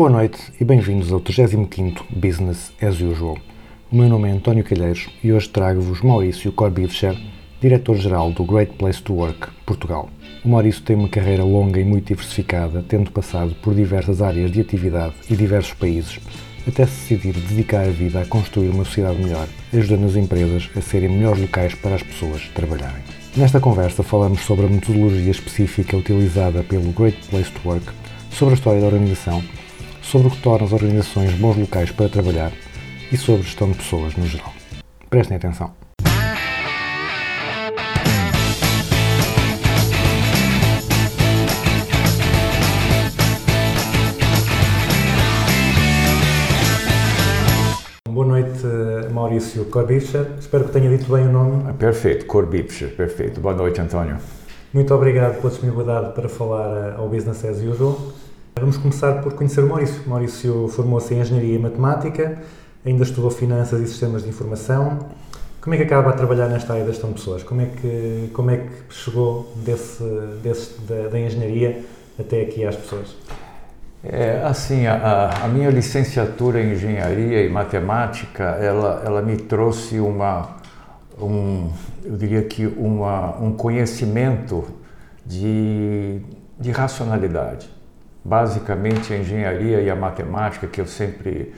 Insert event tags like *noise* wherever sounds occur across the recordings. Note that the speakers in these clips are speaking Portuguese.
Boa noite e bem-vindos ao 35º Business as Usual. O meu nome é António Calheiros e hoje trago-vos Maurício Corbivcher, Diretor-Geral do Great Place to Work, Portugal. O Maurício tem uma carreira longa e muito diversificada, tendo passado por diversas áreas de atividade e diversos países, até se decidir dedicar a vida a construir uma sociedade melhor, ajudando as empresas a serem melhores locais para as pessoas trabalharem. Nesta conversa falamos sobre a metodologia específica utilizada pelo Great Place to Work, sobre a história da organização, sobre o que torna as organizações bons locais para trabalhar e sobre gestão de pessoas no geral. Prestem atenção. Boa noite, Maurício Corbicha. Espero que tenha dito bem o nome. Perfeito, Corbipcher, perfeito. Boa noite, Antônio. Muito obrigado pela disponibilidade para falar eh, ao Business as Usual. Vamos começar por conhecer o Maurício. Maurício formou-se em Engenharia e Matemática, ainda estudou Finanças e Sistemas de Informação. Como é que acaba a trabalhar nesta área da gestão de pessoas? Como é que, como é que chegou desse, desse, da, da engenharia até aqui às pessoas? É, assim, a- a, a minha licenciatura em Engenharia e Matemática, ela, ela me trouxe uma, um, eu diria que uma, um conhecimento de, de racionalidade. Basicamente, a engenharia e a matemática, que eu sempre,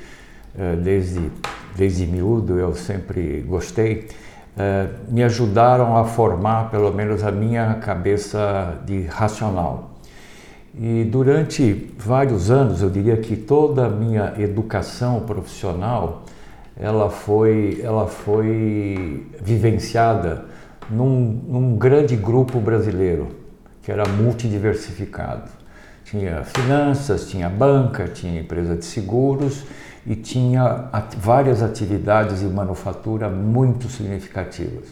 eh, desde, desde miúdo, eu sempre gostei, eh, me ajudaram a formar, pelo menos, a minha cabeça de racional. E durante vários anos, eu diria que toda a minha educação profissional, ela foi, ela foi vivenciada num, num grande grupo brasileiro, que era multidiversificado. Tinha finanças, tinha banca, tinha empresa de seguros e tinha at- várias atividades de manufatura muito significativas.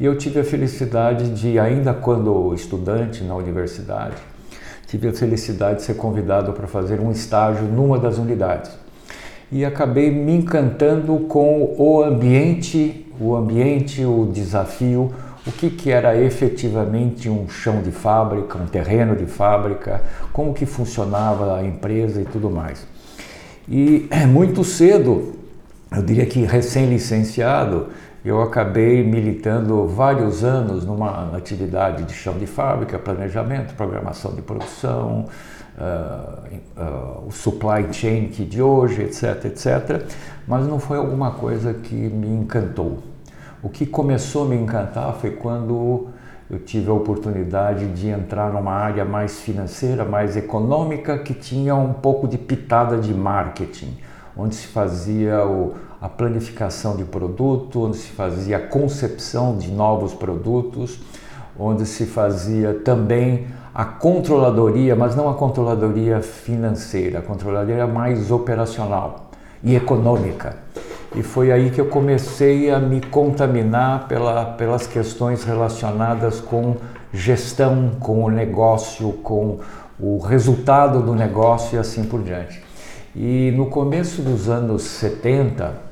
E eu tive a felicidade de, ainda quando estudante na universidade, tive a felicidade de ser convidado para fazer um estágio numa das unidades. E acabei me encantando com o ambiente, o ambiente, o desafio, o que, que era efetivamente um chão de fábrica, um terreno de fábrica, como que funcionava a empresa e tudo mais. E *clears throat* muito cedo, eu diria que recém-licenciado, eu acabei militando vários anos numa atividade de chão de fábrica, planejamento, programação de produção, ah, ah, o supply chain que de hoje, etc, etc. Mas não foi alguma coisa que me encantou. O que começou a me encantar foi quando eu tive a oportunidade de entrar numa área mais financeira, mais econômica, que tinha um pouco de pitada de marketing, onde se fazia o, a planificação de produto, onde se fazia a concepção de novos produtos, onde se fazia também a controladoria, mas não a controladoria financeira, a controladoria mais operacional e econômica. E foi aí que eu comecei a me contaminar pela, pelas questões relacionadas com gestão, com o negócio, com o resultado do negócio e assim por diante. E no começo dos anos 70,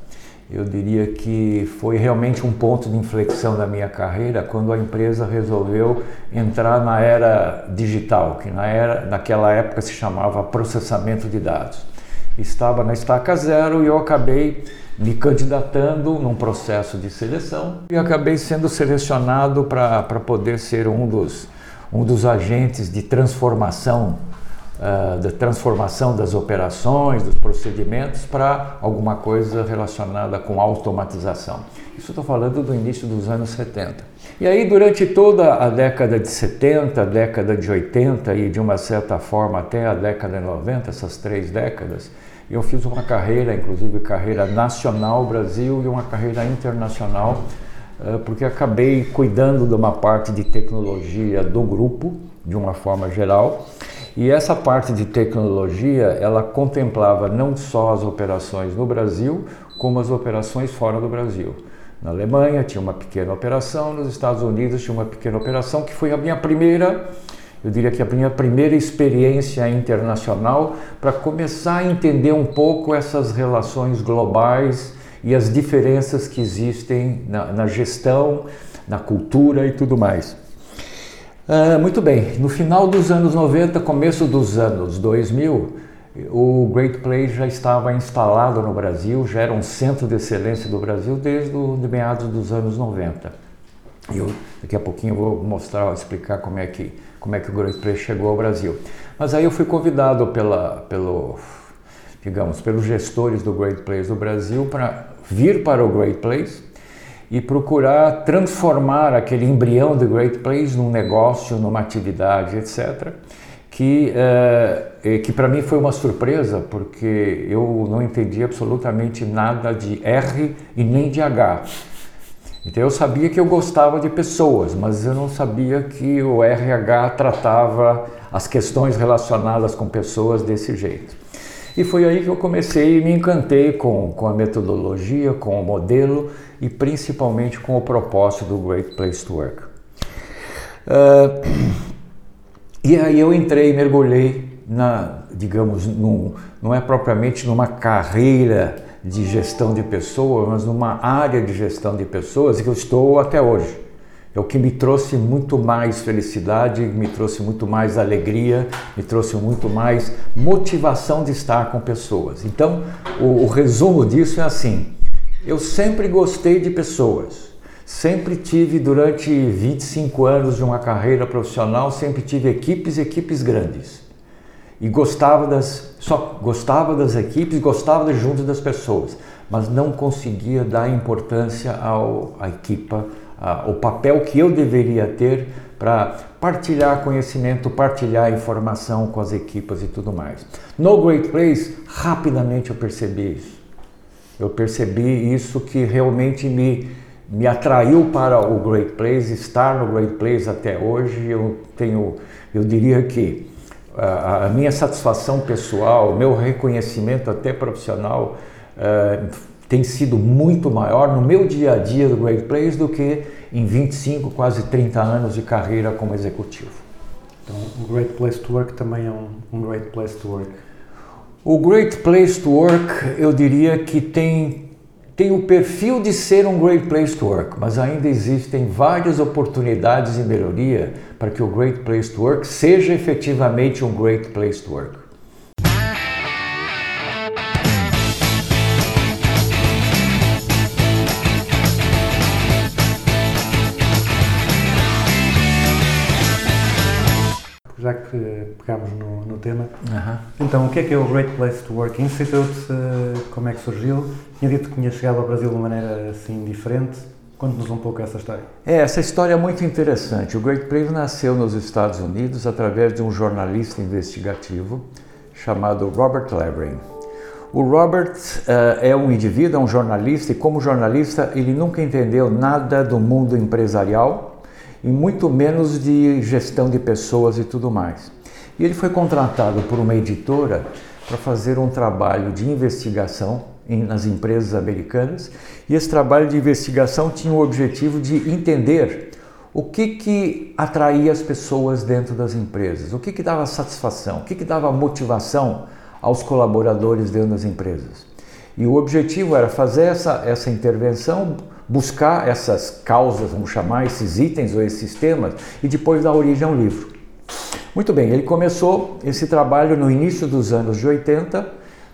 eu diria que foi realmente um ponto de inflexão da minha carreira quando a empresa resolveu entrar na era digital, que na era, naquela época se chamava processamento de dados. Estava na estaca zero e eu acabei me candidatando num processo de seleção e acabei sendo selecionado para poder ser um dos, um dos agentes de transformação ah, da transformação das operações, dos procedimentos para alguma coisa relacionada com automatização. Isso estou falando do início dos anos 70. E aí, durante toda a década de 70, a década de 80 e de uma certa forma até a década de 90, essas três décadas, eu fiz uma carreira, inclusive carreira nacional Brasil e uma carreira internacional, eh, porque acabei cuidando de uma parte de tecnologia do grupo, de uma forma geral. E essa parte de tecnologia, ela contemplava não só as operações no Brasil, como as operações fora do Brasil. Na Alemanha tinha uma pequena operação, nos Estados Unidos tinha uma pequena operação, que foi a minha primeira, eu diria que a minha primeira experiência internacional para começar a entender um pouco essas relações globais e as diferenças que existem na, na gestão, na cultura e tudo mais. Ah, muito bem, no final dos anos 90, começo dos anos 2000, o Great Place já estava instalado no Brasil, já era um centro de excelência do Brasil desde o, de meados dos anos 90. E eu, daqui a pouquinho vou mostrar, explicar como é que como é que o Great Place chegou ao Brasil. Mas aí eu fui convidado pela, pelo, digamos, pelos gestores do Great Place do Brasil para vir para o Great Place e procurar transformar aquele embrião do Great Place num negócio, numa atividade, etc. Que, eh, que para mim foi uma surpresa, porque eu não entendi absolutamente nada de R e nem de H. Então eu sabia que eu gostava de pessoas, mas eu não sabia que o RH tratava as questões relacionadas com pessoas desse jeito. E foi aí que eu comecei e me encantei com, com a metodologia, com o modelo e principalmente com o propósito do Great Place to Work. Uh, e aí eu entrei, mergulhei na, digamos, não é propriamente numa carreira de gestão de pessoas, mas numa área de gestão de pessoas que eu estou até hoje. É o que me trouxe muito mais felicidade, me trouxe muito mais alegria, me trouxe muito mais motivação de estar com pessoas. Então, o, o resumo disso é assim: eu sempre gostei de pessoas, sempre tive durante 25 anos de uma carreira profissional, sempre tive equipes, equipes grandes. E gostava das, só gostava das equipes, gostava de junto das pessoas, mas não conseguia dar importância ao, à equipa, ao papel que eu deveria ter para partilhar conhecimento, partilhar informação com as equipas e tudo mais. No Great Place, rapidamente eu percebi isso. Eu percebi isso que realmente me, me atraiu para o Great Place, estar no Great Place até hoje. Eu tenho, eu diria que a, a minha satisfação pessoal, meu reconhecimento até profissional uh, tem sido muito maior no meu dia a dia do Great Place do que em 25, quase 30 anos de carreira como executivo. Então, o Great Place to Work também é um, um Great Place to Work. O Great Place to Work, eu diria que tem, tem o perfil de ser um Great Place to Work, mas ainda existem várias oportunidades de melhoria para que o Great Place to Work seja efetivamente um Great Place to Work. Então o que é que é o Great Place to Work? Institute, eh, como é que surgiu? Tinha dito que tinha chegado ao Brasil de uma maneira assim diferente. Conte-nos um pouco essa história. É, essa história é muito interessante. O Great Place nasceu nos Estados Unidos através de um jornalista investigativo chamado Robert Levering. O Robert eh, é um indivíduo, é um jornalista, e como jornalista ele nunca entendeu nada do mundo empresarial e muito menos de gestão de pessoas e tudo mais. E ele foi contratado por uma editora para fazer um trabalho de investigação em- nas empresas americanas, e esse trabalho de investigação tinha o objetivo de entender o que, que atraía as pessoas dentro das empresas, o que, que dava satisfação, o que, que dava motivação aos colaboradores dentro das empresas. E o objetivo era fazer essa, essa intervenção, buscar essas causas, vamos chamar, esses itens ou esses temas, e depois dar origem ao livro. Muito bem, ele começou esse trabalho no início dos anos de 80,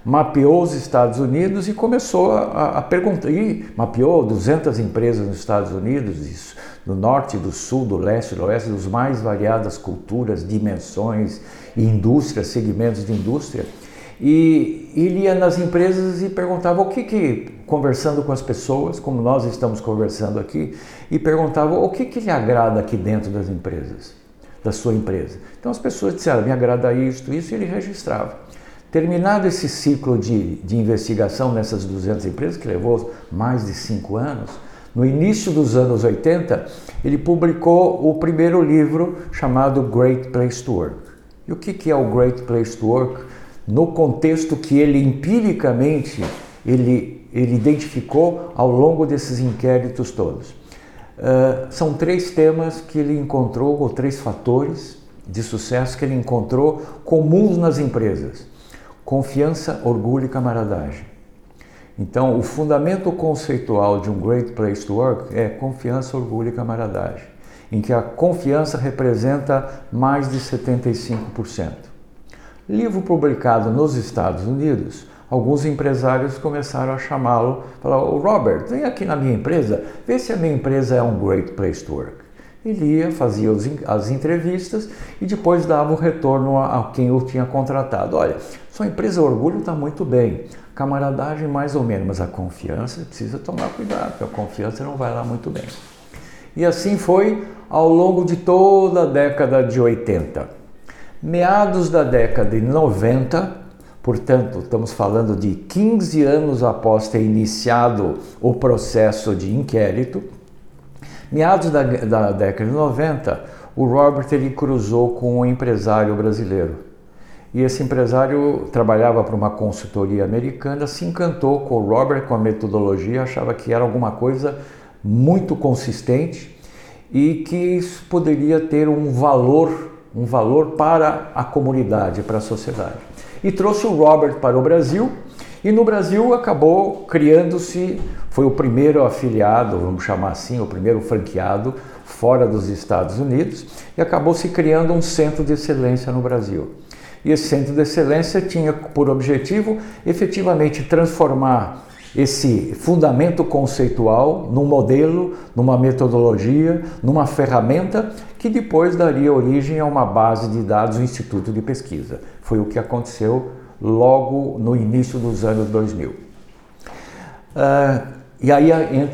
mapeou os Estados Unidos e começou a, a perguntar, e mapeou 200 empresas nos Estados Unidos, isso, do norte, do sul, do leste, do oeste, dos mais variadas culturas, dimensões, indústrias, segmentos de indústria. E ele ia nas empresas e perguntava o que que, conversando com as pessoas, como nós estamos conversando aqui, e perguntava o que que lhe agrada aqui dentro das empresas, da sua empresa. Então as pessoas disseram, me agrada isto, isso, e ele registrava. Terminado esse ciclo de, de investigação nessas 200 empresas, que levou mais de cinco anos, no início dos anos 80, ele publicou o primeiro livro chamado Great Place to Work. E o que é o Great Place to Work? No contexto que ele empiricamente ele, ele identificou ao longo desses inquéritos todos. Uh, são três temas que ele encontrou, ou três fatores de sucesso que ele encontrou comuns nas empresas: confiança, orgulho e camaradagem. Então, o fundamento conceitual de um Great Place to Work é confiança, orgulho e camaradagem, em que a confiança representa mais de 75%. Livro publicado nos Estados Unidos, alguns empresários começaram a chamá-lo, falaram, Robert, vem aqui na minha empresa, vê se a minha empresa é um Great Place to Work. Ele ia, fazia as entrevistas e depois dava o retorno a, quem o tinha contratado. Olha, sua empresa Orgulho está muito bem, camaradagem mais ou menos, mas a confiança precisa tomar cuidado, porque a confiança não vai lá muito bem. E assim foi ao longo de toda a década de 80. Meados da década de 90, portanto, estamos falando de 15 anos após ter iniciado o processo de inquérito, meados da, da década de 90, o Robert ele cruzou com um empresário brasileiro e esse empresário trabalhava para uma consultoria americana, se encantou com o Robert, com a metodologia, achava que era alguma coisa muito consistente e que isso poderia ter um valor, um valor para a comunidade, para a sociedade. E trouxe o Robert para o Brasil e no Brasil acabou criando-se, foi o primeiro afiliado, vamos chamar assim, o primeiro franqueado fora dos Estados Unidos e acabou se criando um centro de excelência no Brasil. E esse centro de excelência tinha por objetivo efetivamente transformar esse fundamento conceitual num modelo, numa metodologia, numa ferramenta que depois daria origem a uma base de dados, um instituto de pesquisa. Foi o que aconteceu logo no início dos anos 2000. Uh, ah, e aí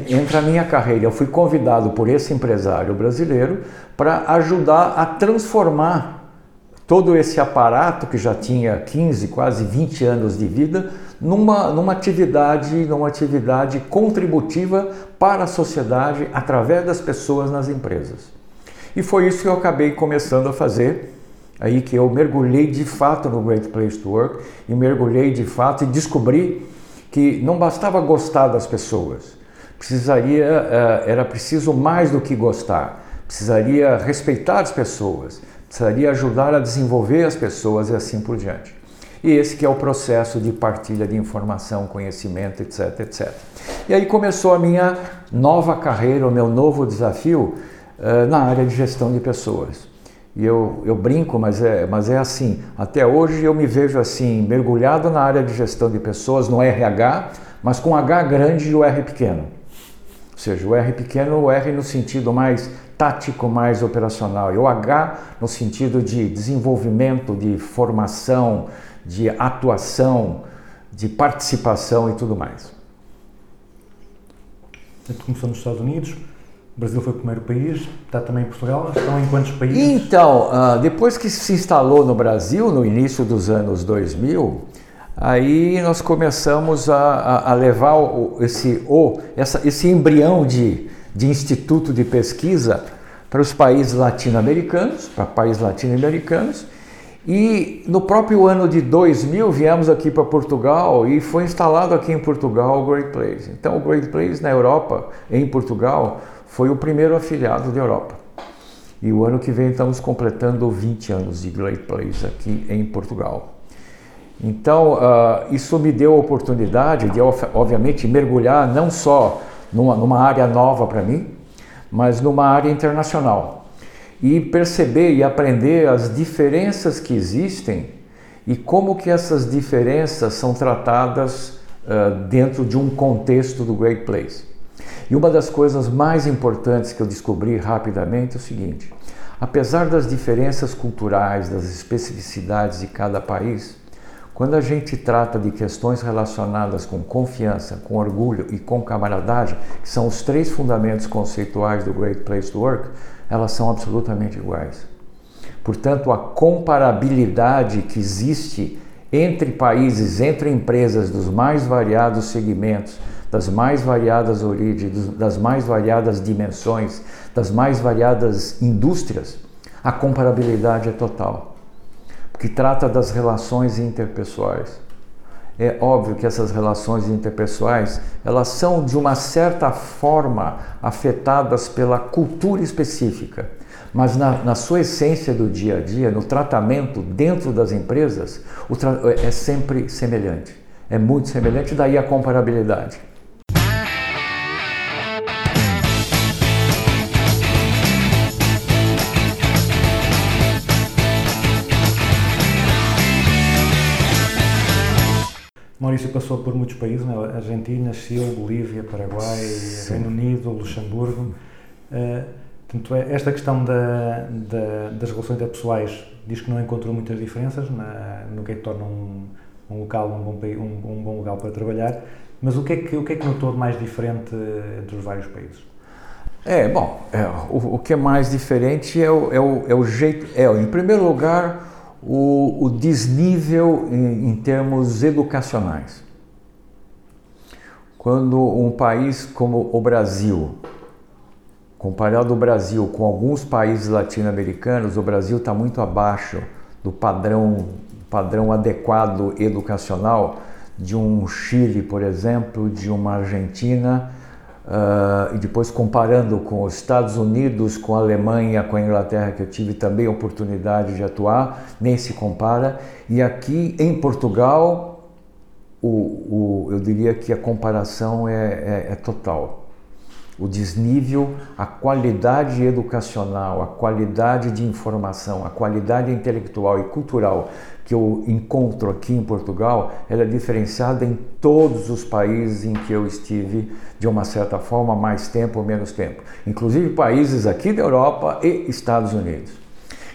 entra a minha carreira. Eu fui convidado por esse empresário brasileiro para ajudar a transformar todo esse aparato que já tinha 15, quase 20 anos de vida, numa, numa atividade, numa atividade contributiva para a sociedade através das pessoas nas empresas. E foi isso que eu acabei começando a fazer, aí que eu mergulhei de fato no Great Place to Work e mergulhei de fato e descobri que não bastava gostar das pessoas, precisaria eh, era preciso mais do que gostar, precisaria respeitar as pessoas, precisaria ajudar a desenvolver as pessoas e assim por diante. E esse que é o processo de partilha de informação, conhecimento, etc, etc. E aí começou a minha nova carreira, o meu novo desafio uh, na área de gestão de pessoas. E eu, eu brinco, mas é, mas é assim. Até hoje eu me vejo assim, mergulhado na área de gestão de pessoas, no RH, mas com H grande e o R pequeno. Ou seja, o R pequeno, o R no sentido mais tático mais operacional, e o H no sentido de desenvolvimento, de formação, de atuação, de participação e tudo mais. Começou nos Estados Unidos, o Brasil foi o primeiro país, está também em Portugal, estão em quantos países? Então, ah, depois que se instalou no Brasil, no início dos anos 2000, aí nós começamos a, a levar esse, o, essa, esse embrião de de instituto de pesquisa para os países latino-americanos, para países latino-americanos. E no próprio ano de 2000 viemos aqui para Portugal e foi instalado aqui em Portugal o Great Place. Então o Great Place na Europa, em Portugal, foi o primeiro afiliado da Europa. E o ano que vem estamos completando 20 anos de Great Place aqui em Portugal. Então, uh, isso me deu a oportunidade de, obviamente, mergulhar não só numa, numa área nova para mim, mas numa área internacional. E perceber e aprender as diferenças que existem e como que essas diferenças são tratadas uh, dentro de um contexto do Great Place. E uma das coisas mais importantes que eu descobri rapidamente é o seguinte: apesar das diferenças culturais, das especificidades de cada país, quando a gente trata de questões relacionadas com confiança, com orgulho e com camaradagem, que são os três fundamentos conceituais do Great Place to Work, elas são absolutamente iguais. Portanto, a comparabilidade que existe entre países, entre empresas dos mais variados segmentos, das mais variadas origens, das mais variadas dimensões, das mais variadas indústrias, a comparabilidade é total, porque trata das relações interpessoais. É óbvio que essas relações interpessoais, elas são de uma certa forma afetadas pela cultura específica, mas na, na sua essência do dia a dia, no tratamento dentro das empresas, tra é sempre semelhante. É muito semelhante, daí a comparabilidade. Maurício passou por muitos países, né? Argentina, Chile, Bolívia, Paraguai, Sim. Reino Unido, Luxemburgo. Uh, portanto, é, esta questão da, da, das relações interpessoais diz que não encontrou muitas diferenças na, no que é que torna um, um local um bom, um, um bom lugar para trabalhar, mas o que, é que, o que é que notou de mais diferente entre os vários países? É, bom, é, o, o, que é mais diferente é o, é o, é o jeito, é, em primeiro lugar, o, o desnível em, em termos educacionais. Quando um país como o Brasil, comparado o Brasil com alguns países latino-americanos, o Brasil está muito abaixo do padrão, padrão adequado educacional de um Chile, por exemplo, de uma Argentina, Uh, e depois comparando com os Estados Unidos, com a Alemanha, com a Inglaterra, que eu tive também a oportunidade de atuar, nem se compara. E aqui em Portugal, o, o, eu diria que a comparação é, é, é total. O desnível, a qualidade educacional, a qualidade de informação, a qualidade intelectual e cultural que eu encontro aqui em Portugal, ela é diferenciada em todos os países em que eu estive, de uma certa forma, mais tempo ou menos tempo, inclusive países aqui da Europa e Estados Unidos.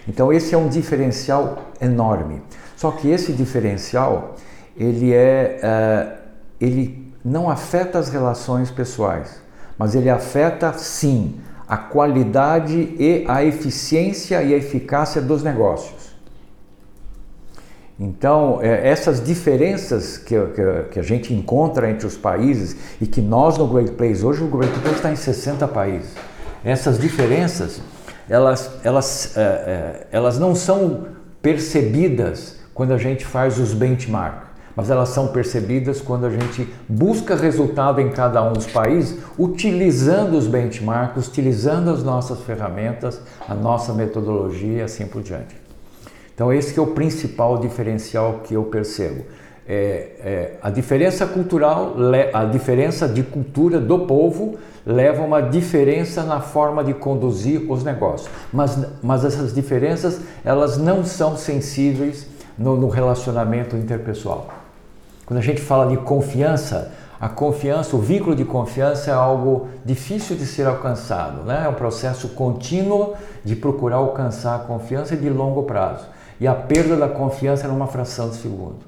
Então esse é um diferencial enorme. Só que esse diferencial, ele é, uh, ele não afeta as relações pessoais, mas ele afeta sim a qualidade e a eficiência e a eficácia dos negócios. Então, é, essas diferenças que, que, a gente encontra entre os países e que nós no Great Place, hoje o Great Place está em 60 países, essas diferenças, elas, elas, é, é, elas não são percebidas quando a gente faz os benchmarks, mas elas são percebidas quando a gente busca resultado em cada um dos países, utilizando os benchmarks, utilizando as nossas ferramentas, a nossa metodologia e assim por diante. Então esse é o principal diferencial que eu percebo. É, é, a diferença cultural, a diferença de cultura do povo leva a uma diferença na forma de conduzir os negócios. Mas, mas essas diferenças elas não são sensíveis no, no relacionamento interpessoal. Quando a gente fala de confiança, a confiança, o vínculo de confiança é algo difícil de ser alcançado, né? é um processo contínuo de procurar alcançar a confiança de longo prazo e a perda da confiança numa fração de segundo.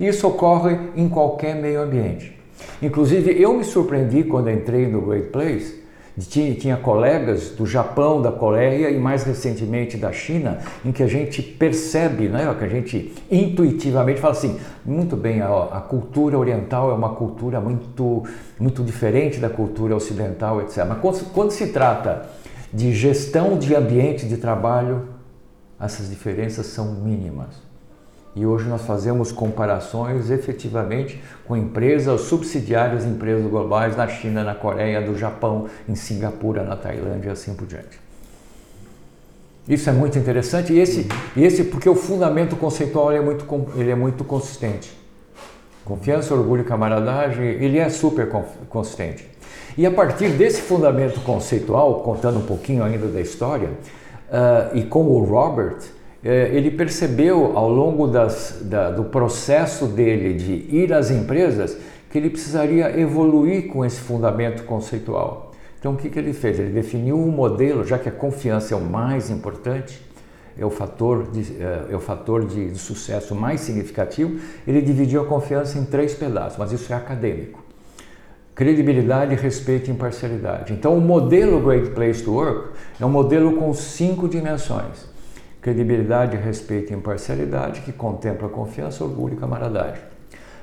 Isso ocorre em qualquer meio ambiente. Inclusive, eu me surpreendi quando entrei no Great Place. Tinha, tinha colegas do Japão, da Coreia e mais recentemente da China, em que a gente percebe, né, que a gente intuitivamente fala assim: muito bem, a, a cultura oriental é uma cultura muito, muito diferente da cultura ocidental, etc. Mas quando, quando se trata de gestão de ambiente de trabalho, essas diferenças são mínimas. E hoje nós fazemos comparações efetivamente com empresas subsidiárias, empresas globais na China, na Coreia, do Japão, em Singapura, na Tailândia e assim por diante. Isso é muito interessante e esse, esse porque o fundamento conceitual é, muito, ele é muito consistente. Confiança, orgulho camaradagem, ele é super consistente. E a partir desse fundamento conceitual, contando um pouquinho ainda da história, uh, e com o Robert, uh, ele percebeu ao longo das, da, do processo dele de ir às empresas que ele precisaria evoluir com esse fundamento conceitual. Então, o que, que ele fez? Ele definiu um modelo, já que a confiança é o mais importante, é o fator de, uh, é o fator de sucesso mais significativo, ele dividiu a confiança em três pedaços, mas isso é acadêmico credibilidade, respeito e imparcialidade. Então, o modelo Great Place to Work é um modelo com cinco dimensões: credibilidade, respeito e imparcialidade, que contempla confiança, orgulho e camaradagem.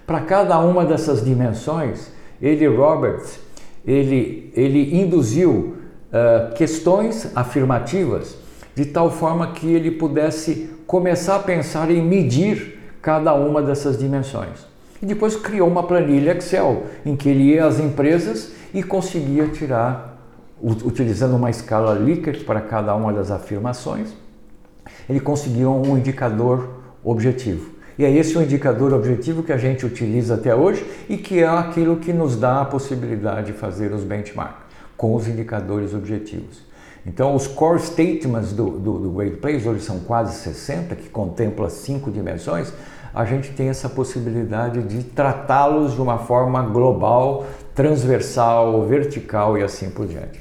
Para cada uma dessas dimensões, ele, Roberts, ele, ele induziu ah, questões afirmativas de tal forma que ele pudesse começar a pensar em medir cada uma dessas dimensões. E depois criou uma planilha Excel em que ele ia às empresas e conseguia tirar, utilizando uma escala Likert para cada uma das afirmações, ele conseguiu um indicador objetivo. E é esse o indicador objetivo que a gente utiliza até hoje e que é aquilo que nos dá a possibilidade de fazer os benchmarks com os indicadores objetivos. Então, os core statements do, do, do Great Place, hoje são quase 60, que contempla cinco dimensões, a gente tem essa possibilidade de tratá-los de uma forma global, transversal, vertical e assim por diante.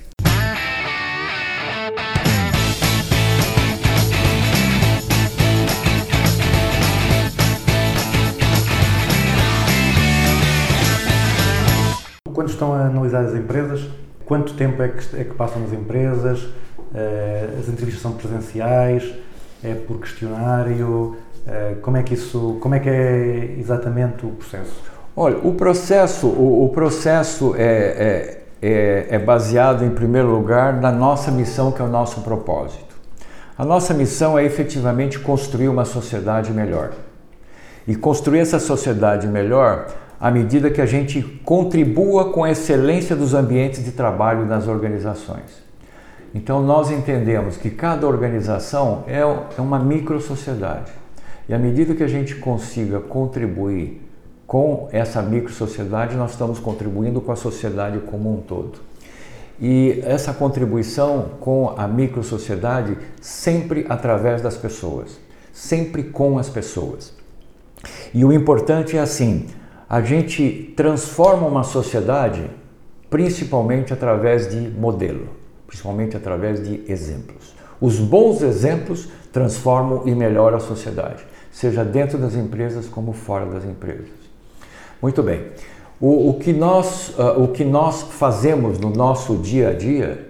Quando estão a analisar as empresas, quanto tempo é que, é que passam nas empresas? Eh, as entrevistas são presenciais? É por questionário? Eh, como é que isso, como é que é exatamente o processo? Olha, o processo, o, o processo é, é, é, é baseado, em primeiro lugar, na nossa missão, que é o nosso propósito. A nossa missão é efetivamente construir uma sociedade melhor. E construir essa sociedade melhor à medida que a gente contribua com a excelência dos ambientes de trabalho nas organizações. Então, nós entendemos que cada organização é é uma micro-sociedade. E à medida que a gente consiga contribuir com essa micro-sociedade, nós estamos contribuindo com a sociedade como um todo. E essa contribuição com a micro-sociedade sempre através das pessoas, sempre com as pessoas. E o importante é assim, a gente transforma uma sociedade principalmente através de modelo, principalmente através de exemplos. Os bons exemplos transformam e melhoram a sociedade, seja dentro das empresas como fora das empresas. Muito bem. O, o que nós, uh, o que nós fazemos no nosso dia a dia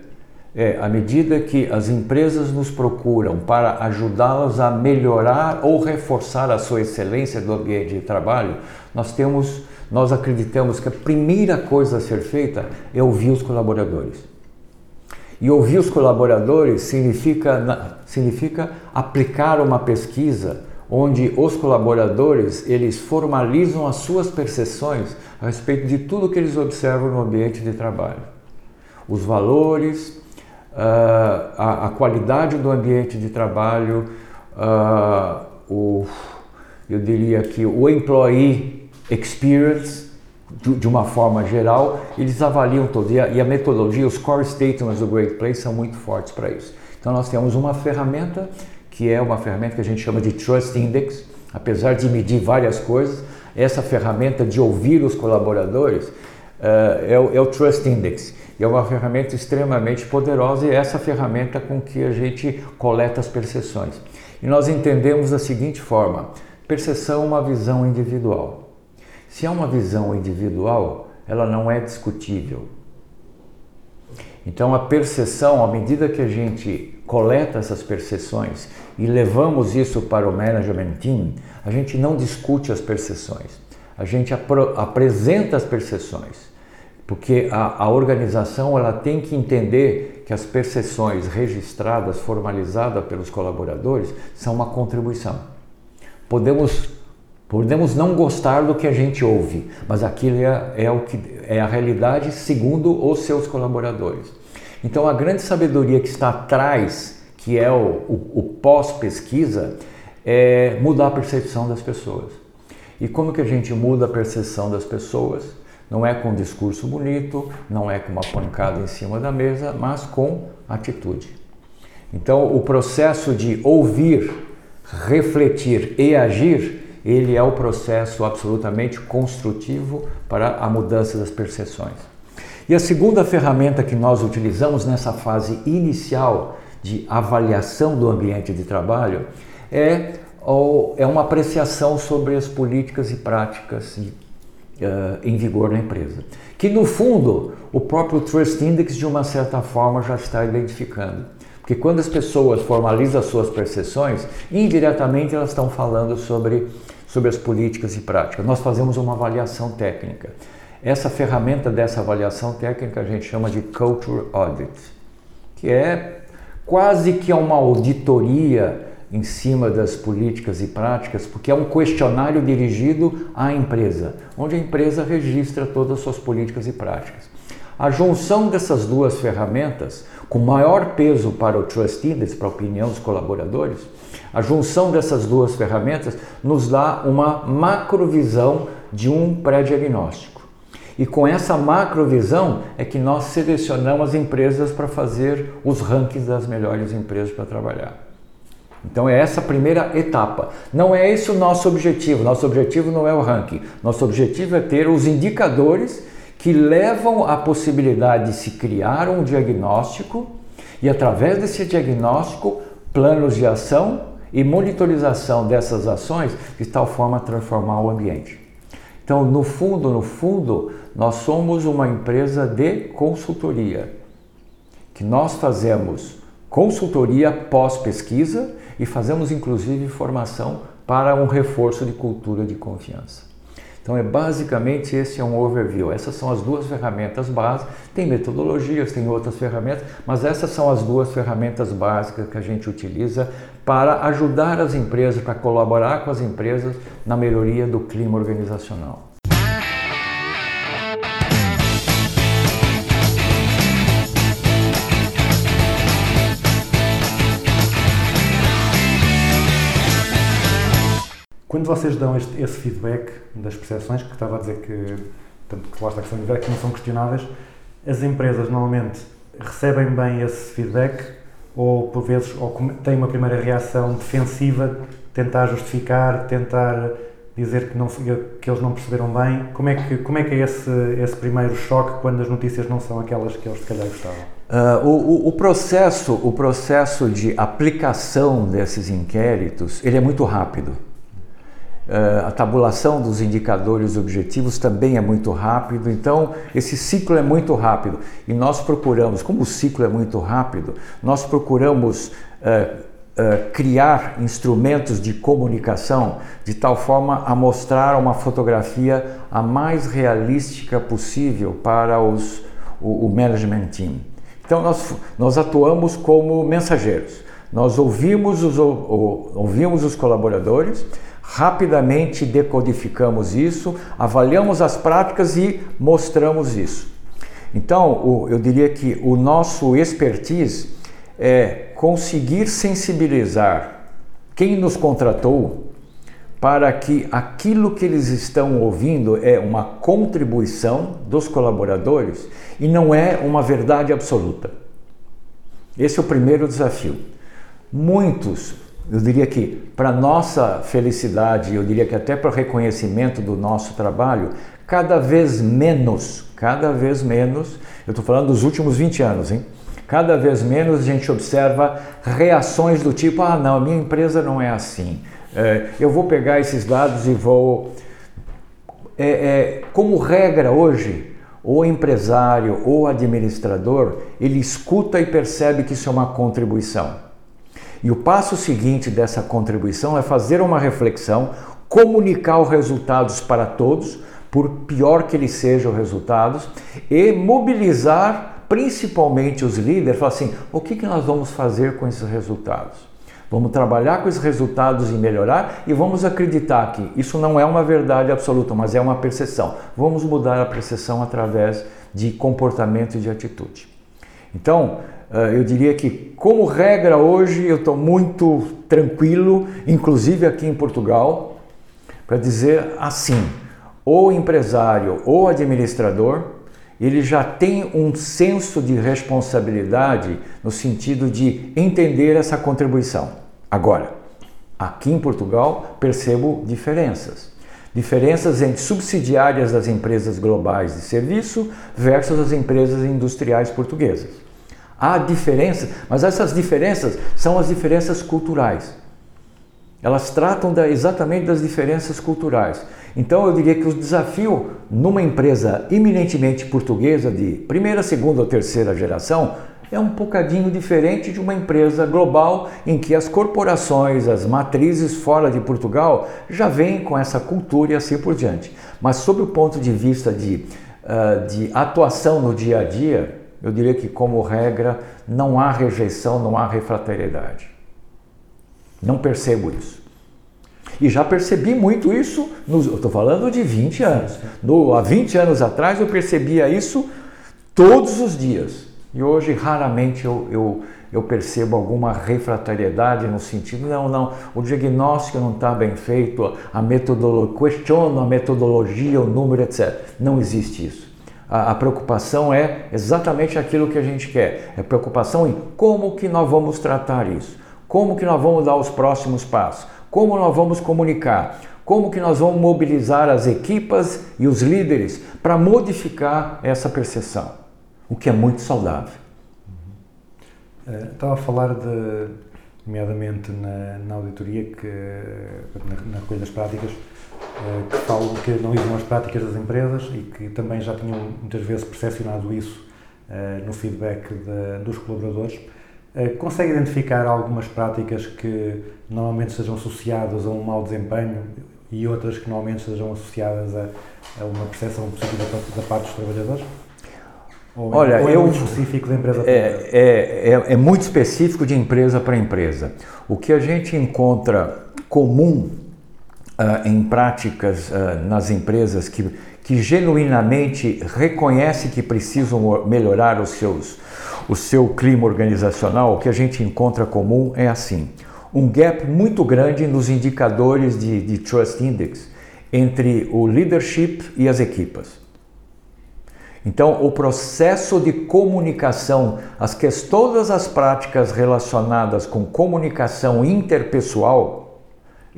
é, à medida que as empresas nos procuram para ajudá-las a melhorar ou reforçar a sua excelência do ambiente de trabalho, nós temos, nós acreditamos que a primeira coisa a ser feita é ouvir os colaboradores. E ouvir os colaboradores significa, significa aplicar uma pesquisa onde os colaboradores eles formalizam as suas percepções a respeito de tudo que eles observam no ambiente de trabalho. Os valores, ah, a, qualidade do ambiente de trabalho, ah, o, eu diria que o employee experience, de, uma forma geral, eles avaliam todo. A, e a metodologia, os core statements do Great Place são muito fortes para isso. Então nós temos uma ferramenta que é uma ferramenta que a gente chama de Trust Index, apesar de medir várias coisas, essa ferramenta de ouvir os colaboradores eh, é, o, é o Trust Index. E é uma ferramenta extremamente poderosa e é essa ferramenta com que a gente coleta as percepções. E nós entendemos da seguinte forma: percepção é uma visão individual. Se é uma visão individual, ela não é discutível. Então, a percepção, à medida que a gente coleta essas percepções e levamos isso para o management team, a gente não discute as percepções, a gente apresenta as percepções, porque a, a organização ela tem que entender que as percepções registradas, formalizadas pelos colaboradores, são uma contribuição. Podemos Podemos não gostar do que a gente ouve, mas aquilo é, é, o que, é a realidade segundo os seus colaboradores. Então, a grande sabedoria que está atrás, que é o, o, o pós-pesquisa, é mudar a percepção das pessoas. E como que a gente muda a percepção das pessoas? Não é com um discurso bonito, não é com uma pancada em cima da mesa, mas com atitude. Então, o processo de ouvir, refletir e agir ele é o processo absolutamente construtivo para a mudança das percepções. E a segunda ferramenta que nós utilizamos nessa fase inicial de avaliação do ambiente de trabalho é, é uma apreciação sobre as políticas e práticas uh, em vigor na empresa. Que no fundo o próprio Trust Index de uma certa forma já está identificando. Porque quando as pessoas formalizam as suas percepções, indiretamente elas estão falando sobre, sobre as políticas e práticas. Nós fazemos uma avaliação técnica. Essa ferramenta dessa avaliação técnica a gente chama de Culture Audit, que é quase que uma auditoria em cima das políticas e práticas, porque é um questionário dirigido à empresa, onde a empresa registra todas as suas políticas e práticas. A junção dessas duas ferramentas, com maior peso para o trustee, para a opinião dos colaboradores, a junção dessas duas ferramentas nos dá uma macrovisão de um pré-diagnóstico. E com essa macrovisão é que nós selecionamos as empresas para fazer os rankings das melhores empresas para trabalhar. Então é essa a primeira etapa. Não é esse o nosso objetivo. Nosso objetivo não é o ranking. Nosso objetivo é ter os indicadores que levam à possibilidade de se criar um diagnóstico e através desse diagnóstico, planos de ação e monitorização dessas ações de tal forma transformar o ambiente. Então, no fundo, no fundo, nós somos uma empresa de consultoria, que nós fazemos consultoria pós-pesquisa e fazemos inclusive formação para um reforço de cultura de confiança. Então é basicamente esse é um overview. Essas são as duas ferramentas básicas. Tem metodologias, tem outras ferramentas, mas essas são as duas ferramentas básicas que a gente utiliza para ajudar as empresas, para colaborar com as empresas na melhoria do clima organizacional. Quando vocês dão este, esse feedback das percepções, que estava a dizer que, portanto, que lá está de feedback, que não são questionáveis, as empresas normalmente recebem bem esse feedback ou, por vezes, ou têm uma primeira reação defensiva, tentar justificar, tentar dizer que, não, que eles não perceberam bem. Como é que, como é, que é esse, esse primeiro choque quando as notícias não são aquelas que eles, se calhar, gostavam? Uh, o, o, processo, o processo de aplicação desses inquéritos ele é muito rápido. Uh, a tabulação dos indicadores objetivos também é muito rápido, então esse ciclo é muito rápido e nós procuramos, como o ciclo é muito rápido, nós procuramos uh, uh, criar instrumentos de comunicação de tal forma a mostrar uma fotografia a mais realística possível para os, o, o management team. Então nós, nós atuamos como mensageiros, nós ouvimos os, ouvimos os colaboradores, Rapidamente decodificamos isso, avaliamos as práticas e mostramos isso. Então, eu diria que o nosso expertise é conseguir sensibilizar quem nos contratou para que aquilo que eles estão ouvindo é uma contribuição dos colaboradores e não é uma verdade absoluta. Esse é o primeiro desafio. Muitos eu diria que para nossa felicidade, eu diria que até para o reconhecimento do nosso trabalho, cada vez menos, cada vez menos, eu estou falando dos últimos 20 anos, hein? Cada vez menos a gente observa reações do tipo: ah, não, minha empresa não é assim. É, eu vou pegar esses dados e vou. É, é, como regra hoje, o empresário ou administrador ele escuta e percebe que isso é uma contribuição. E o passo seguinte dessa contribuição é fazer uma reflexão, comunicar os resultados para todos, por pior que eles sejam os resultados, e mobilizar principalmente os líderes, falar assim, o que, que nós vamos fazer com esses resultados? Vamos trabalhar com esses resultados e melhorar e vamos acreditar que isso não é uma verdade absoluta, mas é uma percepção. Vamos mudar a percepção através de comportamento e de atitude. Então, eu diria que, como regra, hoje eu estou muito tranquilo, inclusive aqui em Portugal, para dizer assim: o empresário ou administrador, ele já tem um senso de responsabilidade no sentido de entender essa contribuição. Agora, aqui em Portugal, percebo diferenças. Diferenças entre subsidiárias das empresas globais de serviço versus as empresas industriais portuguesas. Há diferenças, mas essas diferenças são as diferenças culturais. Elas tratam da, exatamente das diferenças culturais. Então eu diria que o desafio numa empresa eminentemente portuguesa de primeira, segunda ou terceira geração é um bocadinho diferente de uma empresa global em que as corporações, as matrizes fora de Portugal já vêm com essa cultura e assim por diante. Mas sob o ponto de vista de ah, de atuação no dia a dia, eu diria que, como regra, não há rejeição, não há refratariedade. Não percebo isso. E já percebi muito isso, nos, eu estou falando de 20 anos. No, há 20 anos atrás eu percebia isso todos os dias. E hoje raramente eu, eu, eu percebo alguma refratariedade no sentido, não, não, o diagnóstico não está bem feito, a metodologia, questiono a metodologia, o número, etc. Não existe isso. A, a preocupação é exatamente aquilo que a gente quer. É preocupação em como que nós vamos tratar isso, como que nós vamos dar os próximos passos, como nós vamos comunicar, como que nós vamos mobilizar as equipas e os líderes para modificar essa percepção, o que é muito saudável. Eh, Estava a falar de, nomeadamente na, na auditoria, que, na, na recolha das práticas, que falam que analisam as práticas das empresas e que também já tinham muitas vezes percepcionado isso eh, no feedback de- dos colaboradores. Eh, Consegue identificar algumas práticas que normalmente sejam associadas a um mau desempenho e outras que normalmente sejam associadas a, a uma percepção positiva da, parte dos trabalhadores? Ou, é- Olha, ou é eu- muito específico da empresa para empresa? É, é, é, é muito específico de empresa para empresa. O que a gente encontra comum ah, em práticas ah, nas empresas que, que genuinamente reconhecem que precisam melhorar os seus, o seu clima organizacional, o que a gente encontra comum é assim: um gap muito grande nos indicadores de, de Trust Index entre o leadership e as equipas. Então, o processo de comunicação, as que, todas as práticas relacionadas com comunicação interpessoal,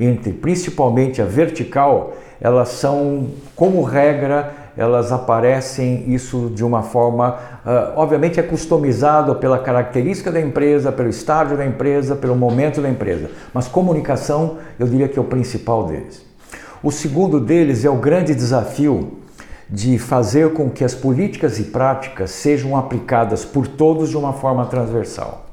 entre principalmente a vertical, elas são, como regra, elas aparecem isso de uma forma, ah, obviamente é customizado pela característica da empresa, pelo estágio da empresa, pelo momento da empresa, mas comunicação eu diria que é o principal deles. O segundo deles é o grande desafio de fazer com que as políticas e práticas sejam aplicadas por todos de uma forma transversal.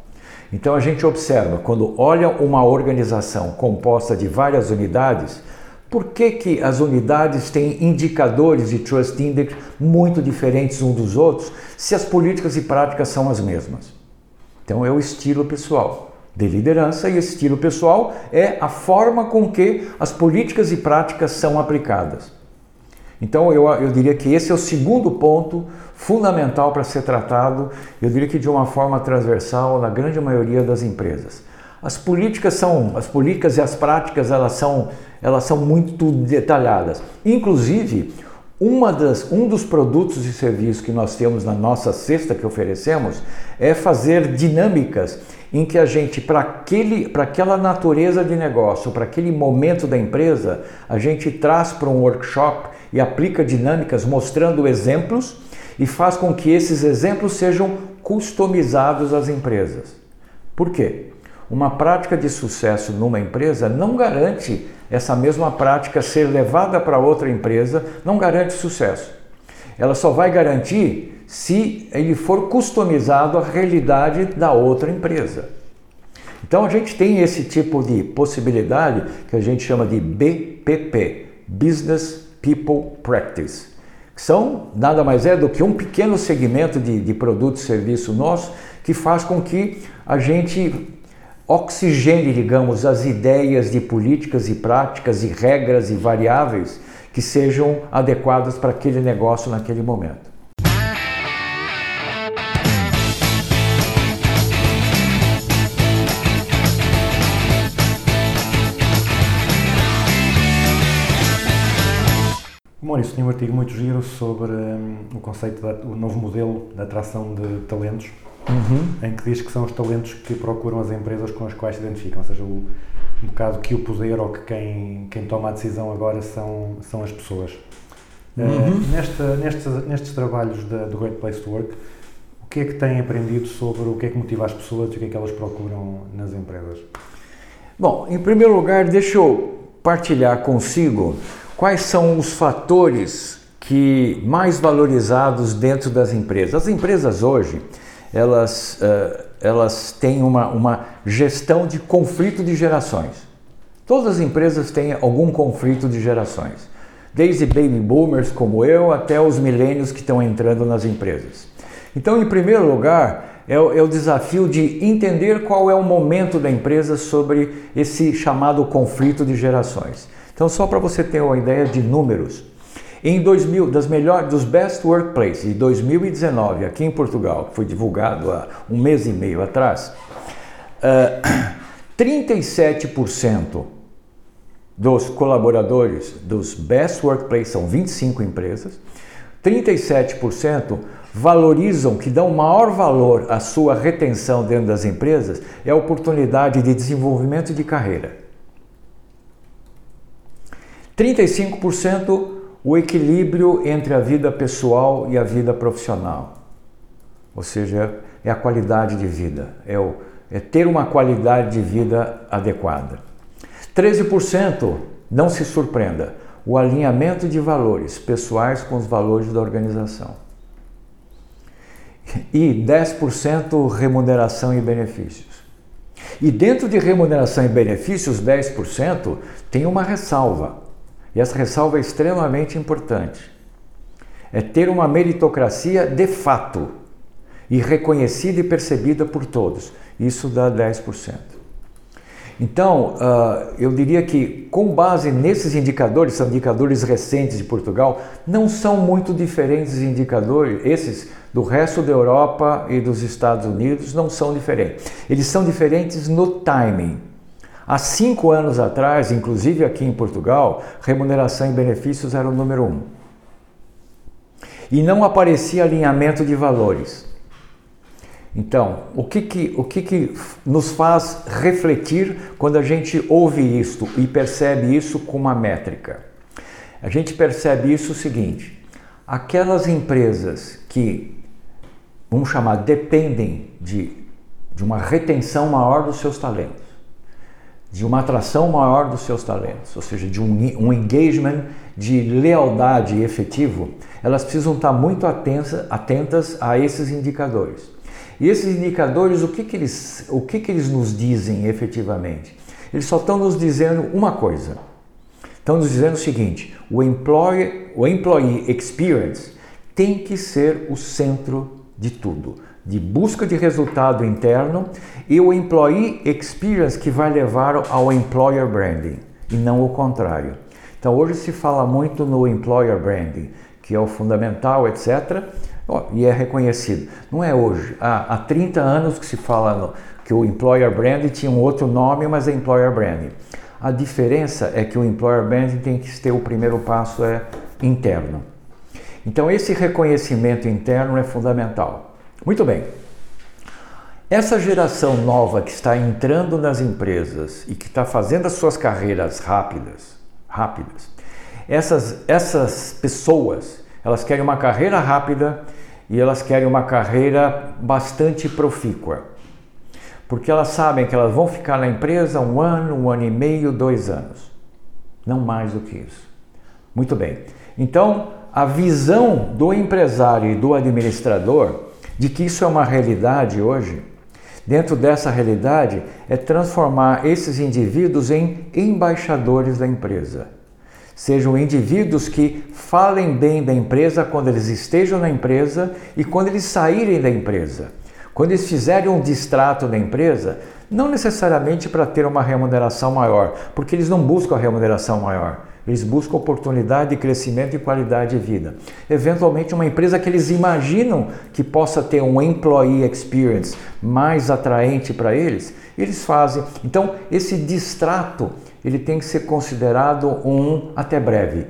Então a gente observa, quando olha uma organização composta de várias unidades, por que, que as unidades têm indicadores de Trust Index muito diferentes uns dos outros, se as políticas e práticas são as mesmas? Então é o estilo pessoal de liderança e esse estilo pessoal é a forma com que as políticas e práticas são aplicadas. Então eu, eu diria que esse é o segundo ponto fundamental para ser tratado, eu diria que de uma forma transversal na grande maioria das empresas. As políticas são, as políticas e as práticas elas são, elas são muito detalhadas. Inclusive, uma das, um dos produtos e serviços que nós temos na nossa cesta que oferecemos é fazer dinâmicas em que a gente, para aquela natureza de negócio, para aquele momento da empresa, a gente traz para um workshop e aplica dinâmicas mostrando exemplos e faz com que esses exemplos sejam customizados às empresas. Por quê? Uma prática de sucesso numa empresa não garante essa mesma prática ser levada para outra empresa, não garante sucesso. Ela só vai garantir se ele for customizado à realidade da outra empresa. Então a gente tem esse tipo de possibilidade que a gente chama de BPP, Business People Practice, que são nada mais é do que um pequeno segmento de, de produto e serviço nosso que faz com que a gente oxigene, digamos, as ideias de políticas e práticas e regras e variáveis que sejam adequadas para aquele negócio naquele momento. Maurício tinha um artigo muito giro sobre hum, o conceito, da, o novo modelo de atração de talentos, em que diz que são os talentos que procuram as empresas com as quais se identificam, ou seja, o, um bocado que o poder ou que quem, quem toma a decisão agora são, são as pessoas. Uh, nesta, nestes, nestes trabalhos da, do Great Place to Work, o que é que têm aprendido sobre o que é que motiva as pessoas e o que é que elas procuram nas empresas? Bom, em primeiro lugar, deixa eu partilhar consigo quais são os fatores que mais valorizados dentro das empresas. As empresas hoje, elas, uh, elas têm uma, uma gestão de conflito de gerações. Todas as empresas têm algum conflito de gerações. desde baby boomers como eu até os milênios que estão entrando nas empresas. Então, em primeiro lugar, é o, é o desafio de entender qual é o momento da empresa sobre esse chamado conflito de gerações. Então, só para você ter uma ideia de números, em 2000, das melhores, dos Best Workplaces de 2019, aqui em Portugal, que foi divulgado há um mês e meio atrás, *clears throat* uh, 37% dos colaboradores dos Best Workplaces, são 25 empresas, 37% valorizam, que dão maior valor à sua retenção dentro das empresas, é a oportunidade de desenvolvimento de carreira. 35% o equilíbrio entre a vida pessoal e a vida profissional. Ou seja, é a qualidade de vida, é, o, é ter uma qualidade de vida adequada. 13%, não se surpreenda, o alinhamento de valores pessoais com os valores da organização. E 10% remuneração e benefícios. E dentro de remuneração e benefícios, 10% tem uma ressalva. E essa ressalva é extremamente importante. É ter uma meritocracia de fato e reconhecida e percebida por todos. Isso dá 10%. Então, uh, eu diria que, com base nesses indicadores, são indicadores recentes de Portugal, não são muito diferentes indicadores, esses do resto da Europa e dos Estados Unidos, não são diferentes. Eles são diferentes no timing. Há cinco anos atrás, inclusive aqui em Portugal, remuneração e benefícios era o número um. E não aparecia alinhamento de valores. Então, o que, que, o que, que nos faz refletir quando a gente ouve isto e percebe isso com uma métrica? A gente percebe isso o seguinte: aquelas empresas que, vamos chamar, dependem de, de uma retenção maior dos seus talentos, de uma atração maior dos seus talentos, ou seja, de um, um engagement de lealdade efetivo, elas precisam estar muito atentas, atentas a esses indicadores. E esses indicadores, o que, que, eles, o que, que eles nos dizem efetivamente? Eles só estão nos dizendo uma coisa. Estão nos dizendo o seguinte: o employee, o employee experience tem que ser o centro de tudo, de busca de resultado interno e o employee experience que vai levar ao employer branding e não o contrário. Então hoje se fala muito no employer branding, que é o fundamental, etc. E é reconhecido. Não é hoje. Há, há 30 anos que se fala no, que o Employer Branding tinha um outro nome, mas é Employer Branding. A diferença é que o Employer Branding tem que ter o primeiro passo é interno. Então esse reconhecimento interno é fundamental. Muito bem. Essa geração nova que está entrando nas empresas e que está fazendo as suas carreiras rápidas, rápidas, essas, essas pessoas, elas querem uma carreira rápida e elas querem uma carreira bastante profícua. Porque elas sabem que elas vão ficar na empresa um ano, um ano e meio, dois anos. Não mais do que isso. Muito bem. Então, a visão do empresário e do administrador de que isso é uma realidade hoje, dentro dessa realidade, é transformar esses indivíduos em embaixadores da empresa. Sejam indivíduos que falem bem da empresa quando eles estejam na empresa e quando eles saírem da empresa. Quando eles fizerem um distrato da empresa, não necessariamente para ter uma remuneração maior, porque eles não buscam a remuneração maior. Eles buscam oportunidade de crescimento e qualidade de vida. Eventualmente, uma empresa que eles imaginam que possa ter um employee experience mais atraente para eles, eles fazem. Então, esse distrato ele tem que ser considerado um até breve.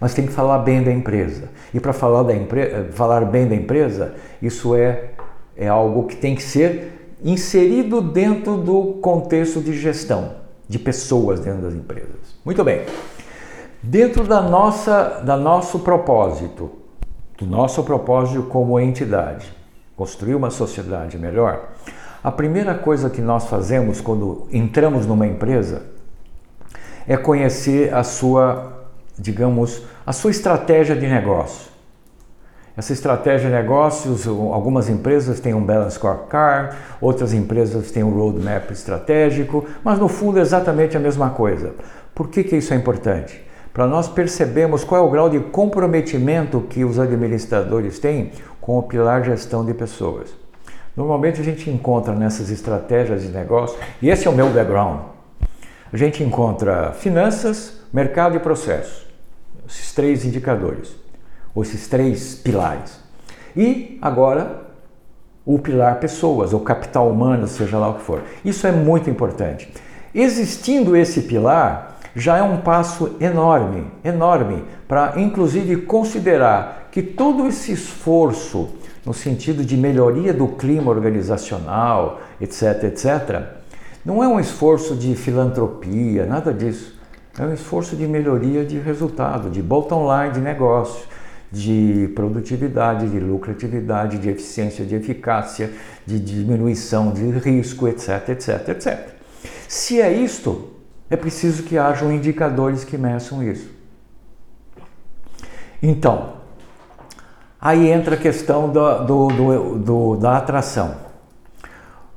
Mas tem que falar bem da empresa. E para falar, da empre... falar bem da empresa, isso é, é algo que tem que ser inserido dentro do contexto de gestão de pessoas dentro das empresas. Muito bem. Dentro da nossa, da nosso propósito, do nosso propósito como entidade, construir uma sociedade melhor, a primeira coisa que nós fazemos quando entramos numa empresa é conhecer a sua, digamos, a sua estratégia de negócio. Essa estratégia de negócios, algumas empresas têm um balance scorecard, outras empresas têm um roadmap estratégico, mas no fundo é exatamente a mesma coisa. Por que, que isso é importante? Para nós percebermos qual é o grau de comprometimento que os administradores têm com o pilar gestão de pessoas. Normalmente a gente encontra nessas estratégias de negócio, e esse é o meu background, a gente encontra finanças, mercado e processo, esses três indicadores, ou esses três pilares. E agora o pilar pessoas, ou capital humano, seja lá o que for. Isso é muito importante. Existindo esse pilar, já é um passo enorme, enorme, para inclusive considerar que todo esse esforço no sentido de melhoria do clima organizacional, etc, etc, não é um esforço de filantropia, nada disso. É um esforço de melhoria de resultado, de bottom line de negócio de produtividade, de lucratividade, de eficiência, de eficácia, de diminuição de risco, etc, etc, etc. Se é isto, é preciso que hajam indicadores que meçam isso. Então, aí entra a questão da, do, do, do, da atração.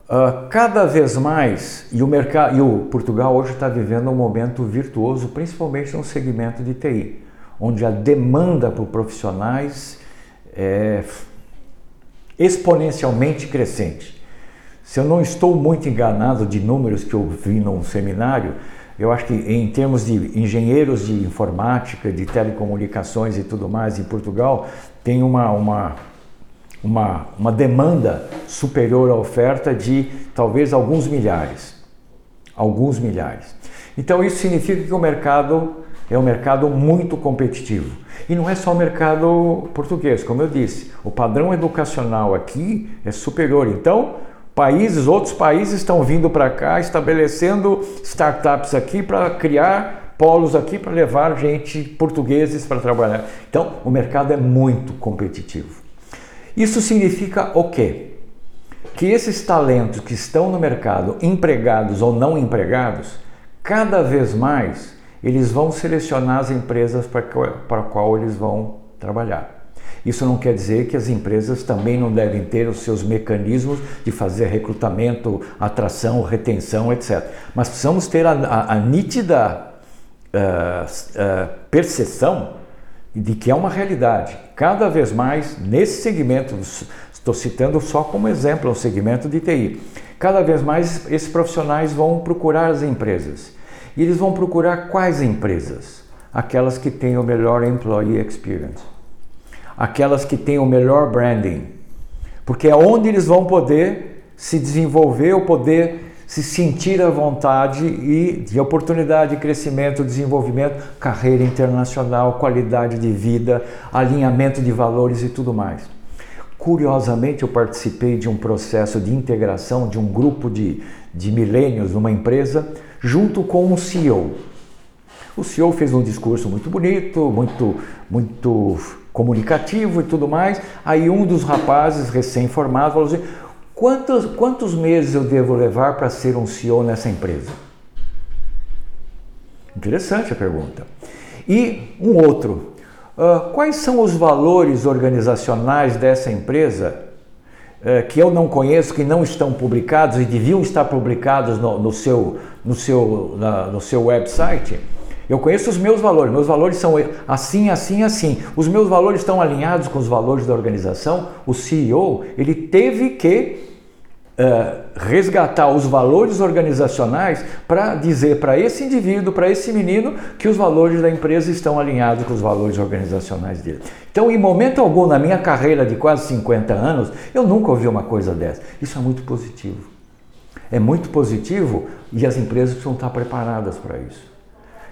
Uh, cada vez mais, e o, mercado, e o Portugal hoje está vivendo um momento virtuoso, principalmente no segmento de TI onde a demanda por profissionais é exponencialmente crescente. Se eu não estou muito enganado de números que eu vi num seminário, eu acho que em termos de engenheiros de informática, de telecomunicações e tudo mais em Portugal, tem uma, uma, uma, uma demanda superior à oferta de talvez alguns milhares. Alguns milhares. Então isso significa que o mercado é um mercado muito competitivo. E não é só o mercado português, como eu disse. O padrão educacional aqui é superior. Então, países, outros países estão vindo para cá, estabelecendo startups aqui para criar polos aqui para levar gente portugueses para trabalhar. Então, o mercado é muito competitivo. Isso significa o quê? Que esses talentos que estão no mercado, empregados ou não empregados, cada vez mais eles vão selecionar as empresas para a qual eles vão trabalhar. Isso não quer dizer que as empresas também não devem ter os seus mecanismos de fazer recrutamento, atração, retenção, etc. Mas precisamos ter a, a, a nítida uh, uh, percepção de que é uma realidade. Cada vez mais, nesse segmento, estou citando só como exemplo o segmento de TI, cada vez mais esses profissionais vão procurar as empresas. E eles vão procurar quais empresas? Aquelas que têm o melhor employee experience, aquelas que têm o melhor branding, porque é onde eles vão poder se desenvolver, ou poder se sentir à vontade e de oportunidade de crescimento, desenvolvimento, carreira internacional, qualidade de vida, alinhamento de valores e tudo mais. Curiosamente, eu participei de um processo de integração de um grupo de, de milênios numa empresa junto com o CEO. O CEO fez um discurso muito bonito, muito, muito comunicativo e tudo mais. Aí um dos rapazes recém-formados falou assim: quantos, quantos meses eu devo levar para ser um CEO nessa empresa? Interessante a pergunta. E um outro: uh, quais são os valores organizacionais dessa empresa é, que eu não conheço, que não estão publicados e deviam estar publicados no, no seu, no, seu, na, no seu website. Eu conheço os meus valores, meus valores são assim, assim, assim. Os meus valores estão alinhados com os valores da organização. O CEO, ele teve que uh, resgatar os valores organizacionais para dizer para esse indivíduo, para esse menino, que os valores da empresa estão alinhados com os valores organizacionais dele. Então, em momento algum na minha carreira de quase 50 anos, eu nunca ouvi uma coisa dessa. Isso é muito positivo. É muito positivo e as empresas precisam estar preparadas para isso.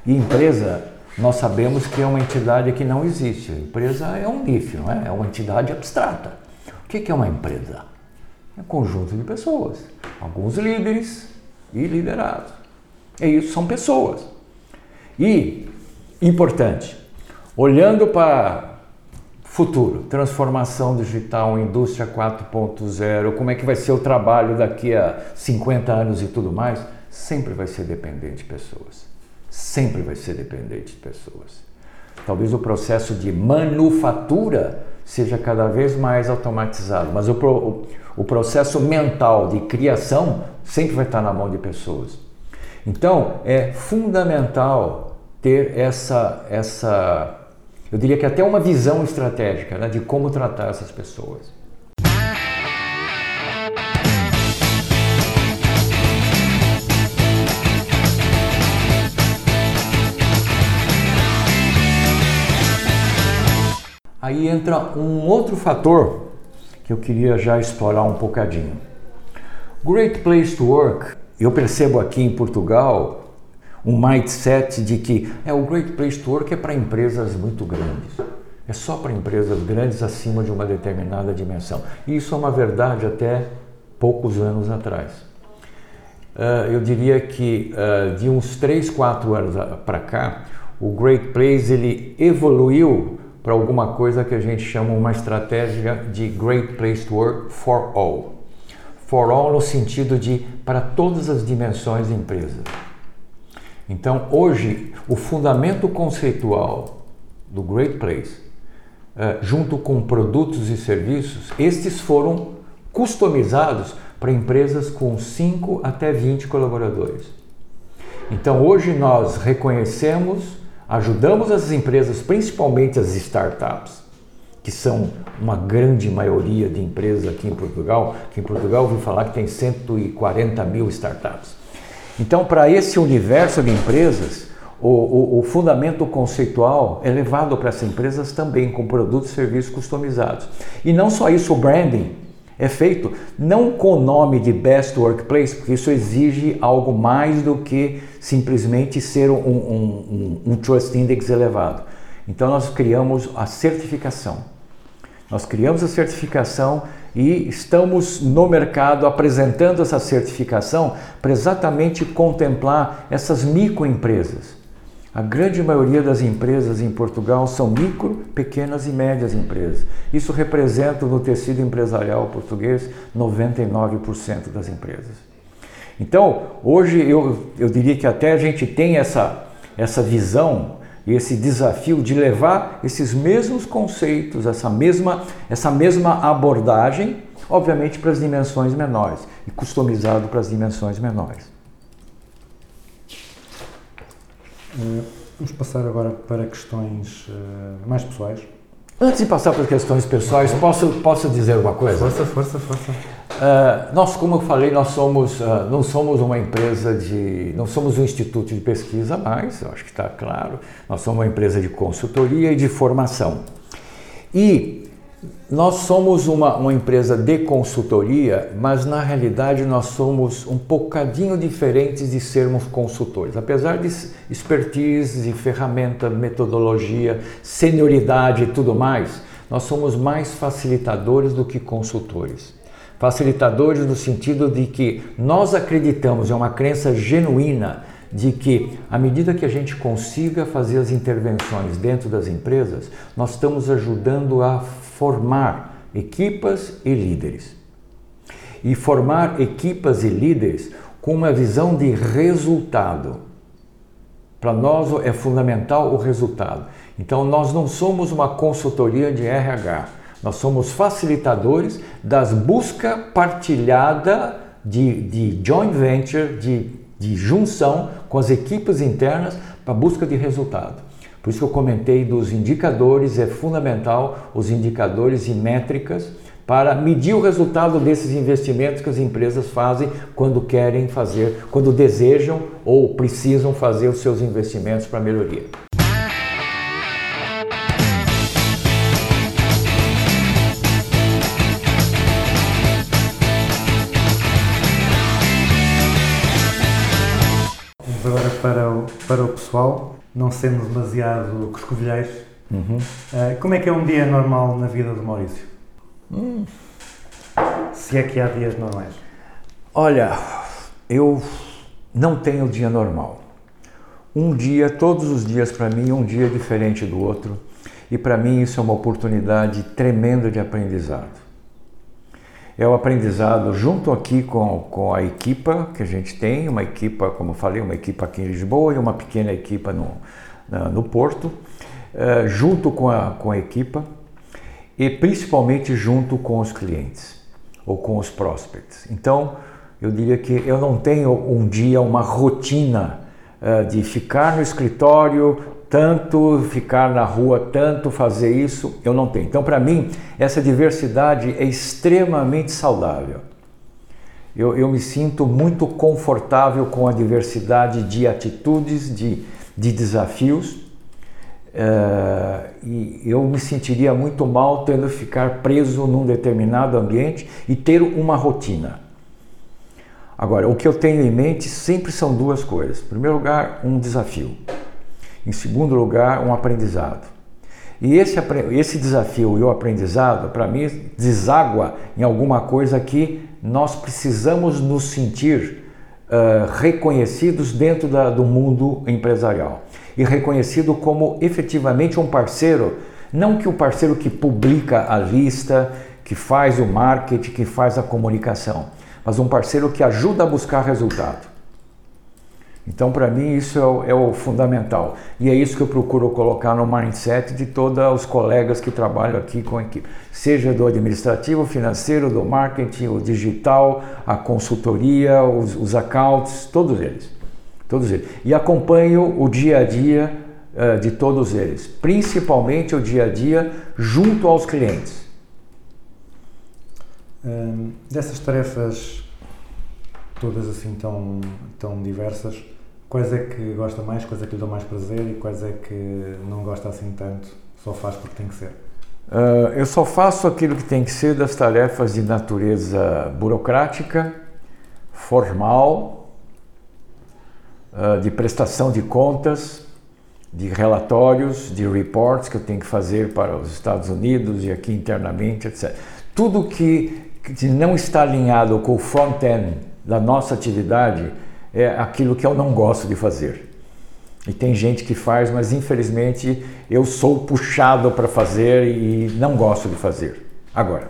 E empresa, nós sabemos que é uma entidade que não existe. Empresa é um NIF, não é? É uma entidade abstrata. O que é uma empresa? É um conjunto de pessoas, alguns líderes e liderados. É isso, são pessoas. E, importante, olhando para futuro, transformação digital, indústria 4.0, como é que vai ser o trabalho daqui a 50 anos e tudo mais, sempre vai ser dependente de pessoas. Sempre vai ser dependente de pessoas. Talvez o processo de manufatura seja cada vez mais automatizado, mas o, o processo mental de criação sempre vai estar na mão de pessoas. Então, é fundamental ter essa, essa, eu diria que até uma visão estratégica né, de como tratar essas pessoas. Aí entra um outro fator que eu queria já explorar um bocadinho. Great Place to Work, eu percebo aqui em Portugal um mindset de que é o Great Place to Work é para empresas muito grandes. É só para empresas grandes acima de uma determinada dimensão. E isso é uma verdade até poucos anos atrás. Uh, eu diria que uh, de uns 3, 4 anos para cá, o Great Place ele evoluiu para alguma coisa que a gente chama uma estratégia de Great Place to Work for All. For All no sentido de para todas as dimensões da empresa. Então, hoje, o fundamento conceitual do Great Place, uh, junto com produtos e serviços, estes foram customizados para empresas com 5 até 20 colaboradores. Então, hoje nós reconhecemos Ajudamos as empresas, principalmente as startups, que são uma grande maioria de empresas aqui em Portugal, que em Portugal ouvi falar que tem 140 mil startups. Então, para esse universo de empresas, o, o, o, fundamento conceitual é levado para essas empresas também com produtos e serviços customizados. E não só isso, o branding é feito não com o nome de Best Workplace, porque isso exige algo mais do que simplesmente ser um, um, um, um Trust Index elevado. Então nós criamos a certificação. Nós criamos a certificação e estamos no mercado apresentando essa certificação para exatamente contemplar essas microempresas a grande maioria das empresas em Portugal são micro, pequenas e médias empresas. Isso representa no tecido empresarial português 99% das empresas. Então, hoje eu, eu diria que até a gente tem essa, essa visão e esse desafio de levar esses mesmos conceitos, essa mesma, essa mesma abordagem, obviamente para as dimensões menores e customizado para as dimensões menores. Uh, vamos passar agora para questões uh, mais pessoais. Antes de passar para questões pessoais, posso, posso dizer uma coisa? Força, força, força. Uh, nós, como eu falei, nós somos, não somos uma empresa de, não somos um instituto de pesquisa mais, eu acho que está claro. Nós somos uma empresa de consultoria e de formação. E nós somos uma, uma, empresa de consultoria, mas na realidade nós somos um bocadinho diferentes de sermos consultores. Apesar de expertise, ferramenta, metodologia, senioridade e tudo mais, nós somos mais facilitadores do que consultores. Facilitadores no sentido de que nós acreditamos, é uma crença genuína, de que à medida que a gente consiga fazer as intervenções dentro das empresas, nós estamos ajudando a formar equipas e líderes. E formar equipas e líderes com uma visão de resultado. Para nós é fundamental o resultado. Então, nós não somos uma consultoria de RH, nós somos facilitadores das busca partilhada de, de joint venture, de, de junção com as equipes internas para busca de resultado. Por isso que eu comentei dos indicadores, é fundamental os indicadores e métricas para medir o resultado desses investimentos que as empresas fazem quando querem fazer, quando desejam ou precisam fazer os seus investimentos para melhoria. Vamos agora para o, para o pessoal não sendo demasiado coscovilheiros, uhum. uh, como é que é um dia normal na vida do Maurício? Hum. Se é que há dias normais. Olha, eu não tenho dia normal. Um dia, todos os dias para mim, um dia diferente do outro. E para mim isso é uma oportunidade tremenda de aprendizado. É o aprendizado junto aqui com, com a equipa que a gente tem, uma equipa, como falei, uma equipa aqui em Lisboa e uma pequena equipa no, no Porto, uh, junto com a, com a equipa e principalmente junto com os clientes ou com os prospects. Então, eu diria que eu não tenho um dia, uma rotina eh, de ficar no escritório, tanto ficar na rua, tanto fazer isso, eu não tenho. Então, para mim, essa diversidade é extremamente saudável. Eu, eu me sinto muito confortável com a diversidade de atitudes, de, de desafios. Eh, e eu me sentiria muito mal tendo ficar preso num determinado ambiente e ter uma rotina. Agora, o que eu tenho em mente sempre são duas coisas. Em primeiro lugar, um desafio. Em segundo lugar, um aprendizado. E esse, esse desafio e o aprendizado, para mim, deságua em alguma coisa que nós precisamos nos sentir uh, reconhecidos dentro da, do mundo empresarial e reconhecido como efetivamente um parceiro, não que o parceiro que publica a lista, que faz o marketing, que faz a comunicação, mas um parceiro que ajuda a buscar resultado. Então, para mim, isso é o, é o, fundamental. E é isso que eu procuro colocar no mindset de todos os colegas que trabalham aqui com a equipe, seja do administrativo, financeiro, do marketing, o digital, a consultoria, os, os accounts, todos eles. Todos eles. E acompanho o dia a dia uh, de todos eles, principalmente o dia a dia junto aos clientes. Hum, dessas tarefas todas assim tão, tão diversas, Quais é que gosta mais, quais é que lhe dão mais prazer e quais é que não gosta assim tanto, só faz porque tem que ser? Uh, eu só faço aquilo que tem que ser das tarefas de natureza burocrática, formal, uh, de prestação de contas, de relatórios, de reports que eu tenho que fazer para os Estados Unidos e aqui internamente, etc. Tudo que, que não está alinhado com o front-end da nossa atividade, é aquilo que eu não gosto de fazer. E tem gente que faz, mas infelizmente eu sou puxado para fazer e não gosto de fazer. Agora,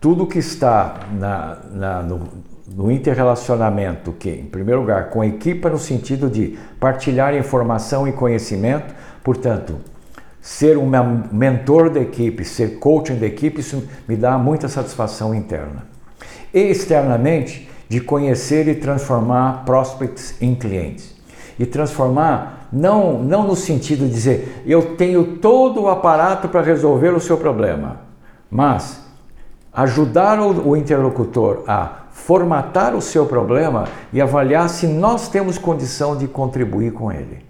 tudo que está na, na, no, no interrelacionamento, que, em primeiro lugar, com a equipa no sentido de partilhar informação e conhecimento, portanto, ser um mentor da equipe, ser coaching da equipe, isso me dá muita satisfação interna. E externamente, de conhecer e transformar prospects em clientes. E transformar não, não no sentido de dizer eu tenho todo o aparato para resolver o seu problema, mas ajudar o, o interlocutor a formatar o seu problema e avaliar se nós temos condição de contribuir com ele.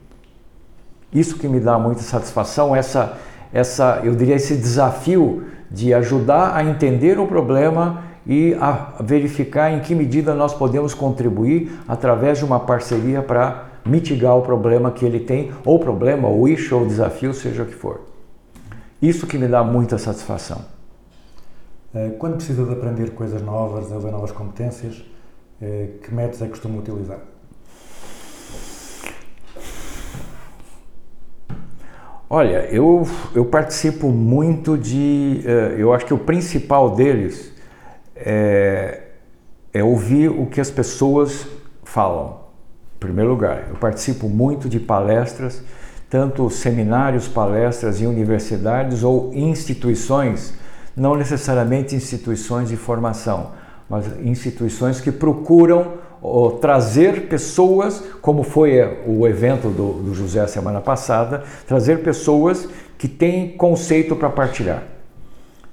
Isso que me dá muita satisfação, essa, essa, eu diria, esse desafio de ajudar a entender o problema e a verificar em que medida nós podemos contribuir através de uma parceria para mitigar o problema que ele tem, ou problema, ou issue, ou desafio, seja o que for. Isso que me dá muita satisfação. Eh, quando precisa de aprender coisas novas, desenvolver novas competências, eh, que métodos é que costuma utilizar? Olha, eu, eu participo muito de. Eh, eu acho que o principal deles é, é ouvir o que as pessoas falam. Em primeiro lugar, eu participo muito de palestras, tanto seminários, palestras em universidades ou instituições, não necessariamente instituições de formação, mas instituições que procuram ou, trazer pessoas, como foi o evento do, do José semana passada, trazer pessoas que têm conceito para partilhar.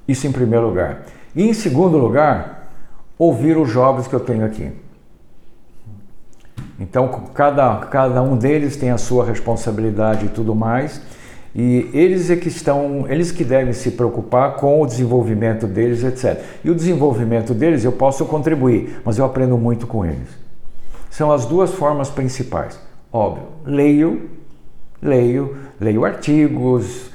Isso em primeiro lugar. E em segundo lugar, ouvir os jovens que eu tenho aqui. Então, cada, cada um deles tem a sua responsabilidade e tudo mais, e eles é que estão, eles que devem se preocupar com o desenvolvimento deles, etc. E o desenvolvimento deles eu posso contribuir, mas eu aprendo muito com eles. São as duas formas principais. Óbvio, leio, leio, leio artigos,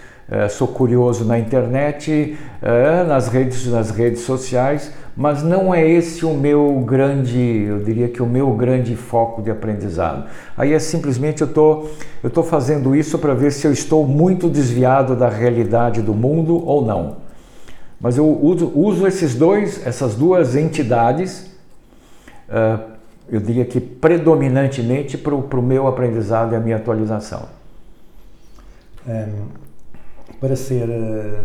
sou curioso na internet, é, nas, redes, nas redes sociais, mas não é esse o meu grande, eu diria que o meu grande foco de aprendizado. Aí é simplesmente eu tô, estou tô fazendo isso para ver se eu estou muito desviado da realidade do mundo ou não. Mas eu uso, uso esses dois, essas duas entidades, uh, eu diria que predominantemente para o meu aprendizado e a minha atualização. Um para ser. Eh,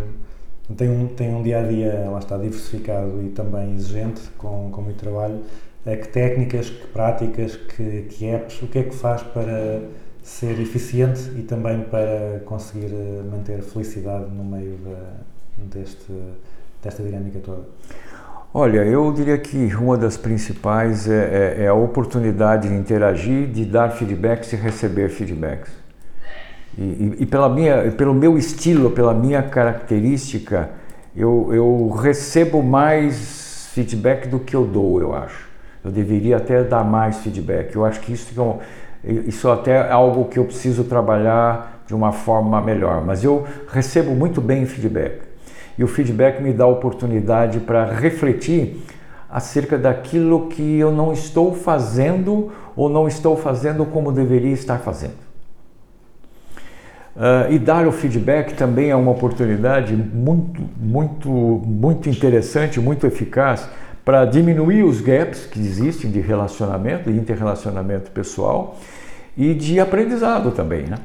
tem um, tem um dia a dia, lá está, diversificado e também exigente, com, com muito trabalho. Eh, que técnicas, que práticas, que, que apps, o que é que faz para ser eficiente e também para conseguir eh, manter felicidade no meio da, deste, desta dinâmica toda? Olha, eu diria que uma das principais é, é- é a oportunidade de interagir, de dar feedbacks e receber feedbacks. E, e- pela minha, pelo meu estilo, pela minha característica, eu, eu recebo mais feedback do que eu dou, eu acho. Eu deveria até dar mais feedback. Eu acho que isso, é isso até é algo que eu preciso trabalhar de uma forma melhor. Mas eu recebo muito bem feedback. E o feedback me dá oportunidade para refletir acerca daquilo que eu não estou fazendo ou não estou fazendo como deveria estar fazendo. Ah, e dar o feedback também é uma oportunidade muito, muito, muito interessante, muito eficaz para diminuir os gaps que existem de relacionamento, de interrelacionamento pessoal e de aprendizado também, né?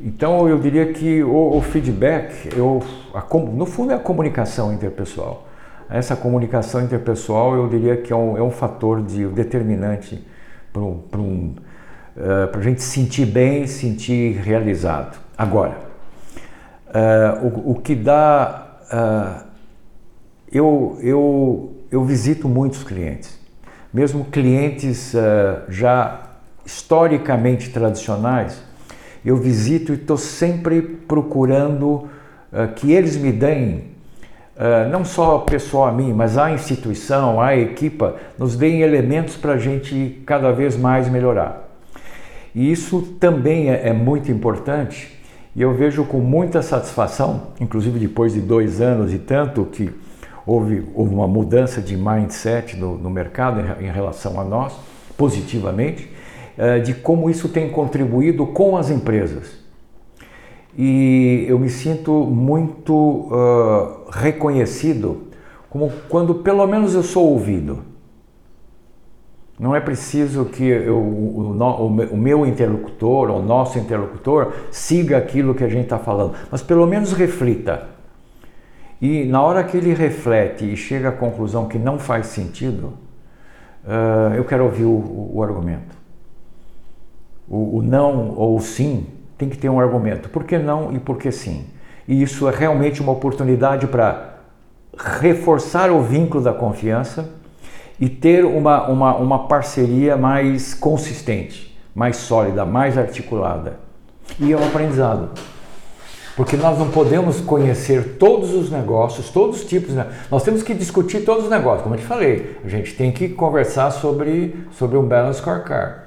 Então eu diria que o, o feedback, eu, a no fundo é a comunicação interpessoal. Essa comunicação interpessoal eu diria que é um, é um fator de, determinante para um, a gente se sentir bem, se sentir realizado. Agora, eh, o, o que dá. ah, eu, eu, eu visito muitos clientes, mesmo clientes já historicamente tradicionais, eu visito e estou sempre procurando que eles me deem, ah, não só pessoal a mim, mas a instituição, a equipa, nos deem elementos para a gente cada vez mais melhorar. E isso também é, é muito importante e eu vejo com muita satisfação, inclusive depois de dois anos e tanto que houve, houve uma mudança de mindset no, no mercado em, em relação a nós, positivamente, eh, de como isso tem contribuído com as empresas. E eu me sinto muito ah, reconhecido como quando pelo menos eu sou ouvido. Não é preciso que eu, o, o o meu interlocutor, o nosso interlocutor, siga aquilo que a gente está falando, mas pelo menos reflita. E na hora que ele reflete e chega à conclusão que não faz sentido, ah, eu quero ouvir o, o- argumento. O não ou o sim tem que ter um argumento. Por que não e por que sim? E isso é realmente uma oportunidade para reforçar o vínculo da confiança e ter uma, uma, uma parceria mais consistente, mais sólida, mais articulada. E é um aprendizado. Porque nós não podemos conhecer todos os negócios, todos os tipos. Né? Nós temos que discutir todos os negócios, como eu te falei. A gente tem que conversar sobre, sobre um balance scorecard.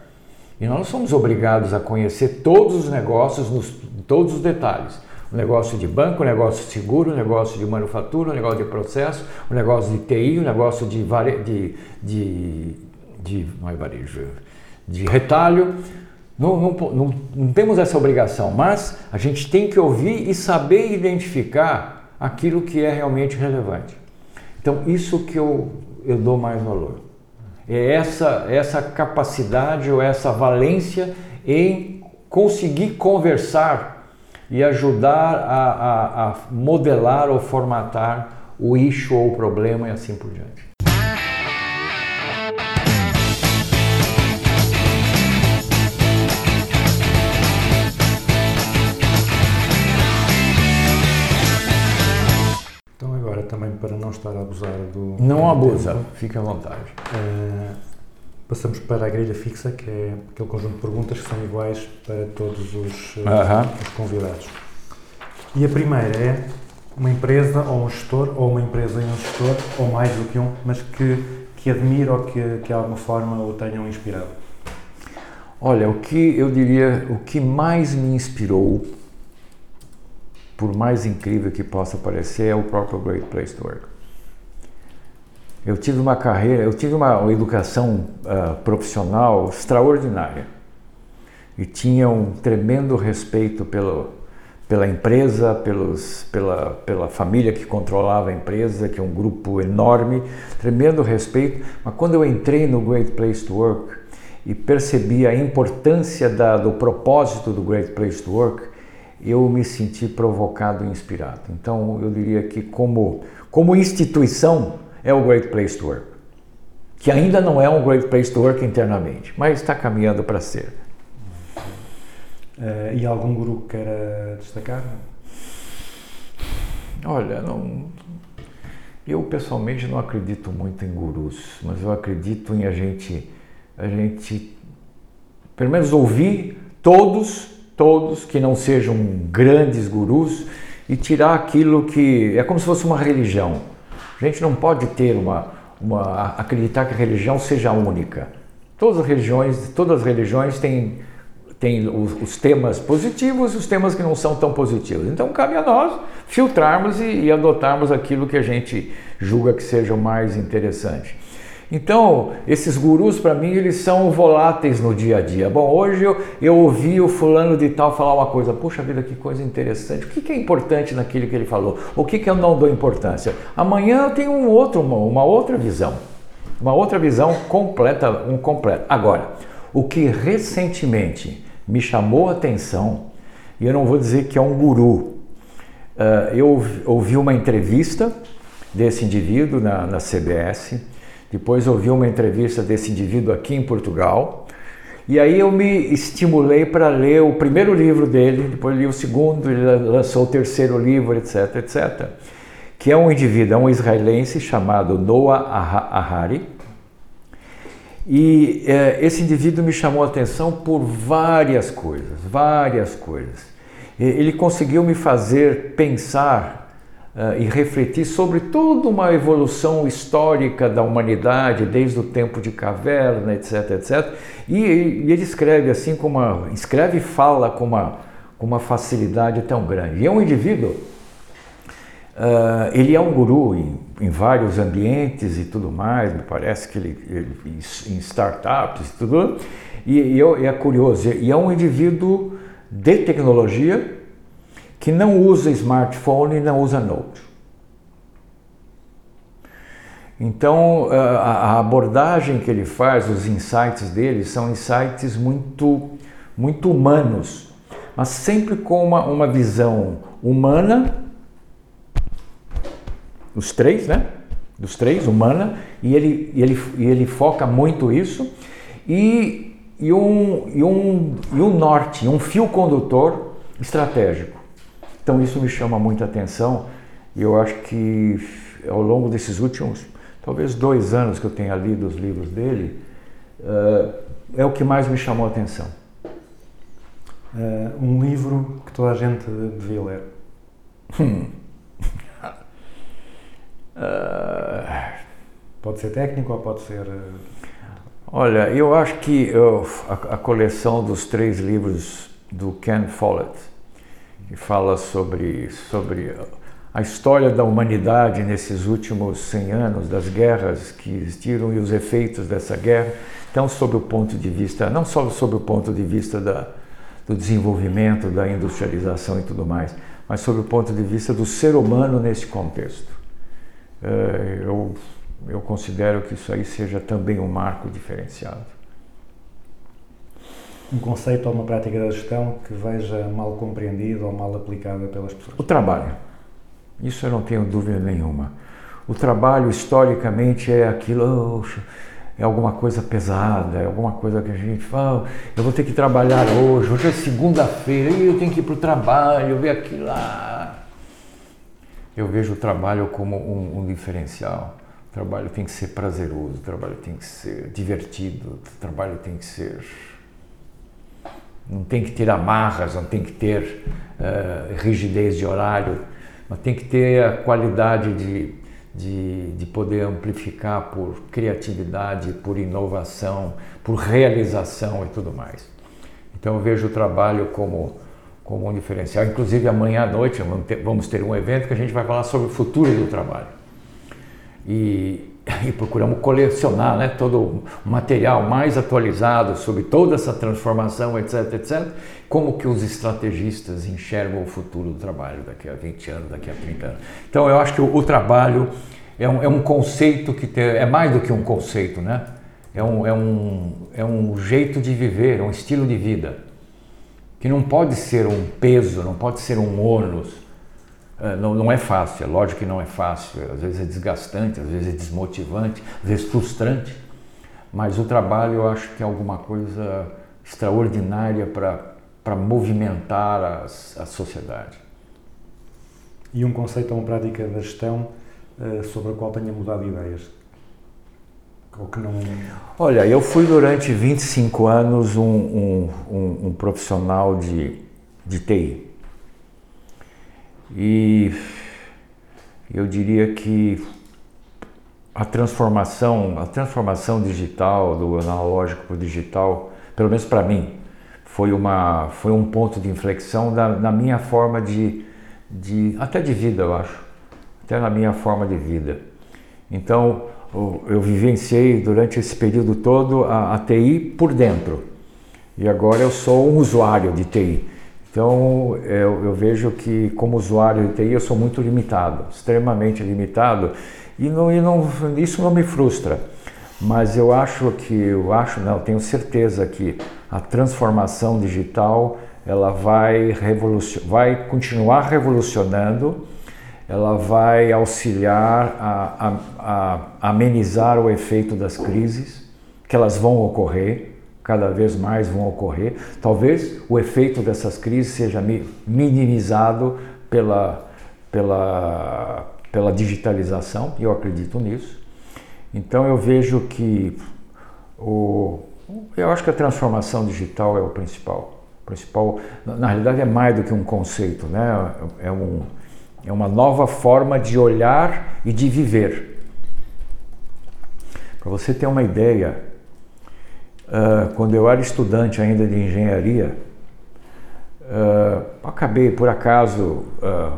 E nós não somos obrigados a conhecer todos os negócios, nos, todos os detalhes. O negócio de banco, o negócio de seguro, o negócio de manufatura, o negócio de processo, o negócio de TI, o negócio de, vare, de, de, de, não é varejo, de retalho. Não, não, não, não temos essa obrigação, mas a gente tem que ouvir e saber identificar aquilo que é realmente relevante. Então, isso que eu, eu dou mais valor. É essa, essa capacidade ou essa valência em conseguir conversar e ajudar a, a, a modelar ou formatar o issue ou o problema e assim por diante. Então agora também para não estar a abusar do Não abusa, tempo, fique à vontade. eh, passamos para a grelha fixa, que é aquele conjunto de perguntas que são iguais para todos os, eh, Aham. os convidados. E a primeira é uma empresa ou um gestor, ou uma empresa e um gestor, ou mais do que um, mas que, que admira ou que, que de alguma forma o tenham inspirado. Olha, o que eu diria, o que mais me inspirou, por mais incrível que possa parecer, é o próprio Great Place to Work. Eu tive uma carreira, eu tive uma, educação ah, profissional extraordinária e tinha um tremendo respeito pelo, pela empresa, pelos, pela, pela família que controlava a empresa, que é um grupo enorme, tremendo respeito. Mas quando eu entrei no Great Place to Work e percebi a importância da, do propósito do Great Place to Work, eu me senti provocado e inspirado. Então eu diria que como, como instituição é o Great Place to Work. que ainda não é um great place to work internamente, mas está caminhando para ser. Eh, e algum guru que queira destacar? Olha, não, eu pessoalmente não acredito muito em gurus, mas eu acredito em a gente, a gente, pelo menos ouvir todos, todos que não sejam grandes gurus e tirar aquilo que é como se fosse uma religião. A gente não pode ter uma, uma acreditar que a religião seja única. Todas as religiões, todas as religiões têm tem os, os, temas positivos e os temas que não são tão positivos. Então cabe a nós filtrarmos e, e, adotarmos aquilo que a gente julga que seja o mais interessante. Então, esses gurus, para mim, eles são voláteis no dia a dia. Bom, hoje eu, eu ouvi o fulano de tal falar uma coisa, puxa vida, que coisa interessante. O que, que é importante naquilo que ele falou? O que, que eu não dou importância? Amanhã eu tenho um outro, uma, uma outra visão. Uma outra visão completa, um completo. Agora, o que recentemente me chamou a atenção, e eu não vou dizer que é um guru, uh, eu ouvi uma entrevista desse indivíduo na, na CBS, depois ouvi uma entrevista desse indivíduo aqui em Portugal, e aí eu me estimulei para ler o primeiro livro dele, depois li o segundo, ele lançou o terceiro livro, etc, etc. Que é um indivíduo, é um israelense chamado Noah Ahari, e é, esse indivíduo me chamou a atenção por várias coisas, várias coisas. Ele conseguiu me fazer pensar uh, e refletir sobre toda uma evolução histórica da humanidade, desde o tempo de caverna, etc, etc. E, e ele escreve assim, com uma, escreve e fala com uma, com uma facilidade tão grande. E é um indivíduo Uh, ele é um guru em, em, vários ambientes e tudo mais, me parece que ele, ele em startups e tudo. E, e é curioso, e é um indivíduo de tecnologia que não usa smartphone e não usa note. Então, a abordagem que ele faz, os insights dele, são insights muito, muito humanos, mas sempre com uma, uma visão humana os três, né? Dos três, humana, e ele, e ele, e ele foca muito isso, e, e, um, e, um, e um norte, um fio condutor estratégico. Então isso me chama muita atenção, e eu acho que ao longo desses últimos, talvez dois anos que eu tenha lido os livros dele, uh, é o que mais me chamou a atenção. Uh, um livro que toda a gente devia ler. Hum. Uh, *laughs* pode ser técnico ou pode ser. Olha, eu acho que eu, a, a, coleção dos três livros do Ken Follett, que fala sobre, sobre a história da humanidade nesses últimos 100 anos, das guerras que existiram e os efeitos dessa guerra, então, sob o ponto de vista, não só sob o ponto de vista da, do desenvolvimento, da industrialização e tudo mais, mas sob o ponto de vista do ser humano nesse contexto. É, eu, eu considero que isso aí seja também um marco diferenciado. Um conceito ou uma prática da gestão que veja mal compreendida ou mal aplicada pelas pessoas? O trabalho. Isso eu não tenho dúvida nenhuma. O trabalho, historicamente, é aquilo, é alguma coisa pesada, é alguma coisa que a gente fala, eu vou ter que trabalhar hoje, hoje é segunda-feira, eu tenho que ir para o trabalho, ver aquilo lá eu vejo o trabalho como um, um, diferencial. O trabalho tem que ser prazeroso, o trabalho tem que ser divertido, o trabalho tem que ser. Não tem que ter amarras, não tem que ter uh, rigidez de horário, mas tem que ter a qualidade de, de, de poder amplificar por criatividade, por inovação, por realização e tudo mais. Então eu vejo o trabalho como como um diferencial. Inclusive, amanhã à noite vamos ter um evento que a gente vai falar sobre o futuro do trabalho. E, *laughs* e procuramos colecionar né, todo o material mais atualizado sobre toda essa transformação, etc, etc. Como que os estrategistas enxergam o futuro do trabalho daqui a 20 anos, daqui a 30 anos. Então, eu acho que o, o trabalho é um, é um conceito que tem, é mais do que um conceito, né? É um, é, um, é um jeito de viver, é um estilo de vida que não pode ser um peso, não pode ser um ônus. É, não, não é fácil, é lógico que não é fácil, às vezes é desgastante, às vezes é desmotivante, às vezes frustrante, Mas o trabalho eu acho que é alguma coisa extraordinária para movimentar as, a sociedade. E um conceito ou uma prática da gestão eh, sobre a qual tenha mudado ideias? Ou que não. Olha, eu fui durante 25 anos um, um, um, um profissional de, de TI. E eu diria que a transformação, a transformação digital, do analógico para o digital, pelo menos para mim, foi, uma, foi um ponto de inflexão da, na minha forma de, de, até de vida, eu acho, até na minha forma de vida. Então, eu, eu vivenciei durante esse período todo a, a TI por dentro, e agora eu sou um usuário de TI. Então, eu, eu, vejo que, como usuário de TI, eu sou muito limitado, extremamente limitado, e, não, e não, isso não me frustra. Mas eu acho que, eu acho, não, tenho certeza que a transformação digital ela vai, revolucion, vai continuar revolucionando, ela vai auxiliar a, a, a amenizar o efeito das crises, que elas vão ocorrer, cada vez mais vão ocorrer. Talvez o efeito dessas crises seja minimizado pela, pela, pela digitalização, eu acredito nisso. Então eu vejo que o, eu acho que a transformação digital é o principal. O principal, na realidade, é mais do que um conceito, né? É, um, é uma nova forma de olhar e de viver. Para você ter uma ideia, Uh, quando eu era estudante ainda de engenharia, uh, acabei por acaso uh,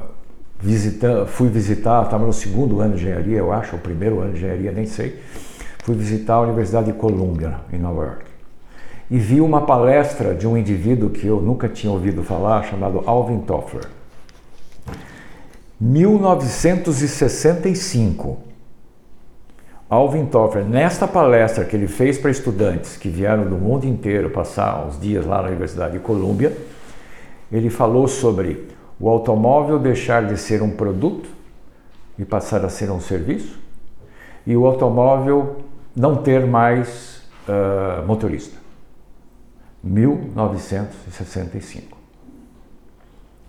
visitando, fui visitar, estava no segundo ano de engenharia, eu acho, o primeiro ano de engenharia, nem sei, fui visitar a Universidade de Columbia, em Nova York. E vi uma palestra de um indivíduo que eu nunca tinha ouvido falar, chamado Alvin Toffler. 1965 Alvin Toffler, nesta palestra que ele fez para estudantes que vieram do mundo inteiro passar uns dias lá na Universidade de Colômbia, ele falou sobre o automóvel deixar de ser um produto e passar a ser um serviço, e o automóvel não ter mais uh, motorista. 1965.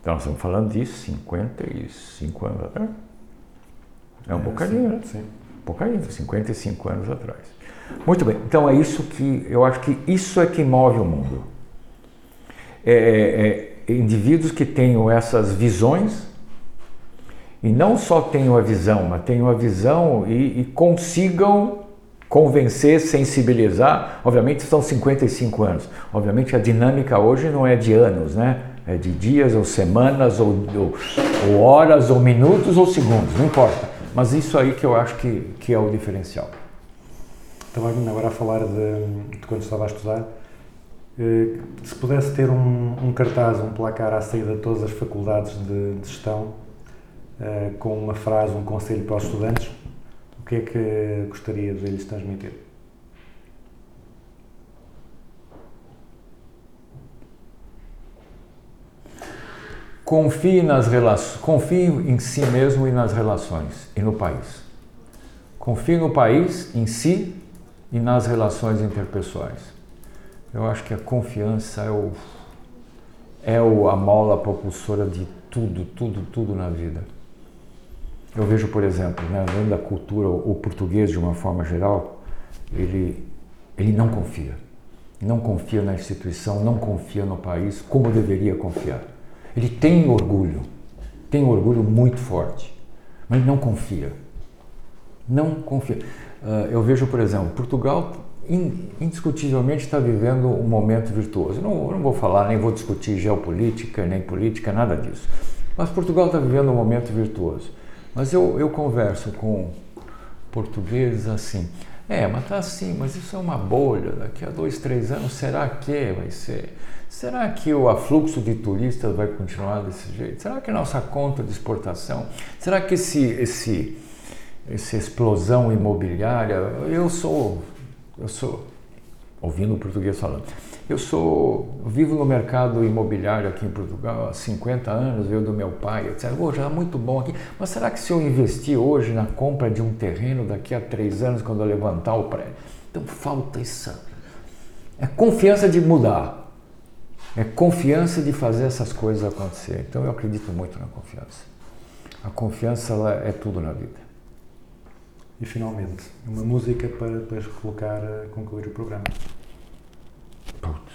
Então, nós estamos falando de 55 anos atrás. É um é, bocadinho, né? Sim pouco ainda, 55 anos atrás. Muito bem, então é isso que eu acho que isso é que move o mundo. É, é, é, indivíduos que tenham essas visões e não só tenham a visão, mas tenham a visão e, e consigam convencer, sensibilizar. Obviamente são 55 anos. Obviamente a dinâmica hoje não é de anos, né? É de dias ou semanas ou, ou, ou horas ou minutos ou segundos, não importa. Mas isso aí que eu acho que, que é o diferencial. Estava agora a falar de, de quando estava a estudar. Eh, se pudesse ter um, um, cartaz, um placar à saída de todas as faculdades de, de gestão, eh, com uma frase, um conselho para os estudantes, o que é que gostaria de lhes transmitir? Confie nas relações, confie em si mesmo e nas relações e no país. Confie no país, em si e nas relações interpessoais. Eu acho que a confiança é o é o, a mola propulsora de tudo, tudo, tudo na vida. Eu vejo, por exemplo, né, além da cultura, o português de uma forma geral, ele, ele não confia. Não confia na instituição, não confia no país como deveria confiar. Ele tem orgulho, tem orgulho muito forte, mas não confia. Não confia. Uh, eu vejo, por exemplo, Portugal indiscutivelmente está vivendo um momento virtuoso. Não, não vou falar, nem vou discutir geopolítica, nem política, nada disso. Mas Portugal está vivendo um momento virtuoso. Mas eu, eu converso com portugueses assim. É, mas tá assim, mas isso é uma bolha. Daqui a dois, três anos, será que vai ser? Será que o afluxo de turistas vai continuar desse jeito? Será que nossa conta de exportação? Será que esse, esse, essa explosão imobiliária? Eu sou, eu sou, ouvindo o português falando, eu sou, vivo no mercado imobiliário aqui em Portugal há 50 anos, veio do meu pai, etc. Oh, já é muito bom aqui. Mas será que se eu investir hoje na compra de um terreno daqui a três anos, quando eu levantar o prédio, Então falta essa. É confiança de mudar. É confiança de fazer essas coisas acontecer. Então eu acredito muito na confiança. A confiança ela é tudo na vida. E finalmente, uma música para, para colocar a concluir o programa. Putz.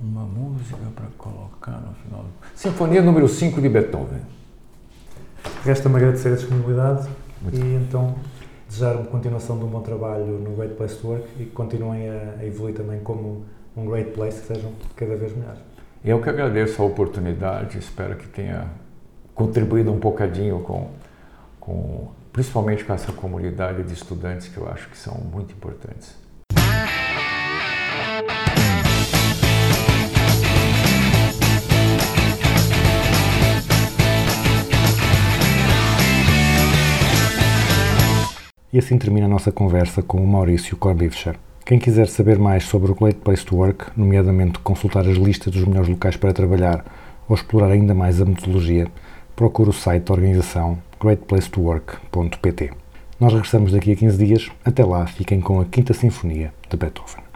Uma música para colocar no final. Sinfonia número 5 de Beethoven. Resta-me agradecer a disponibilidade e então desejar-me continuação de um bom trabalho no Great Place to Work e que continuem a, a evoluir também como um Great Place, que sejam cada vez melhores. Eu que agradeço a oportunidade, espero que tenha contribuído um bocadinho com, com principalmente com essa comunidade de estudantes que eu acho que são muito importantes. E assim termina a nossa conversa com o Maurício Corbivcher. Quem quiser saber mais sobre o Great Place to Work, nomeadamente consultar as listas dos melhores locais para trabalhar ou explorar ainda mais a metodologia, procure o site da organização greatplacetowork.pt. Nós regressamos daqui a 15 dias. Até lá, fiquem com a Quinta Sinfonia de Beethoven.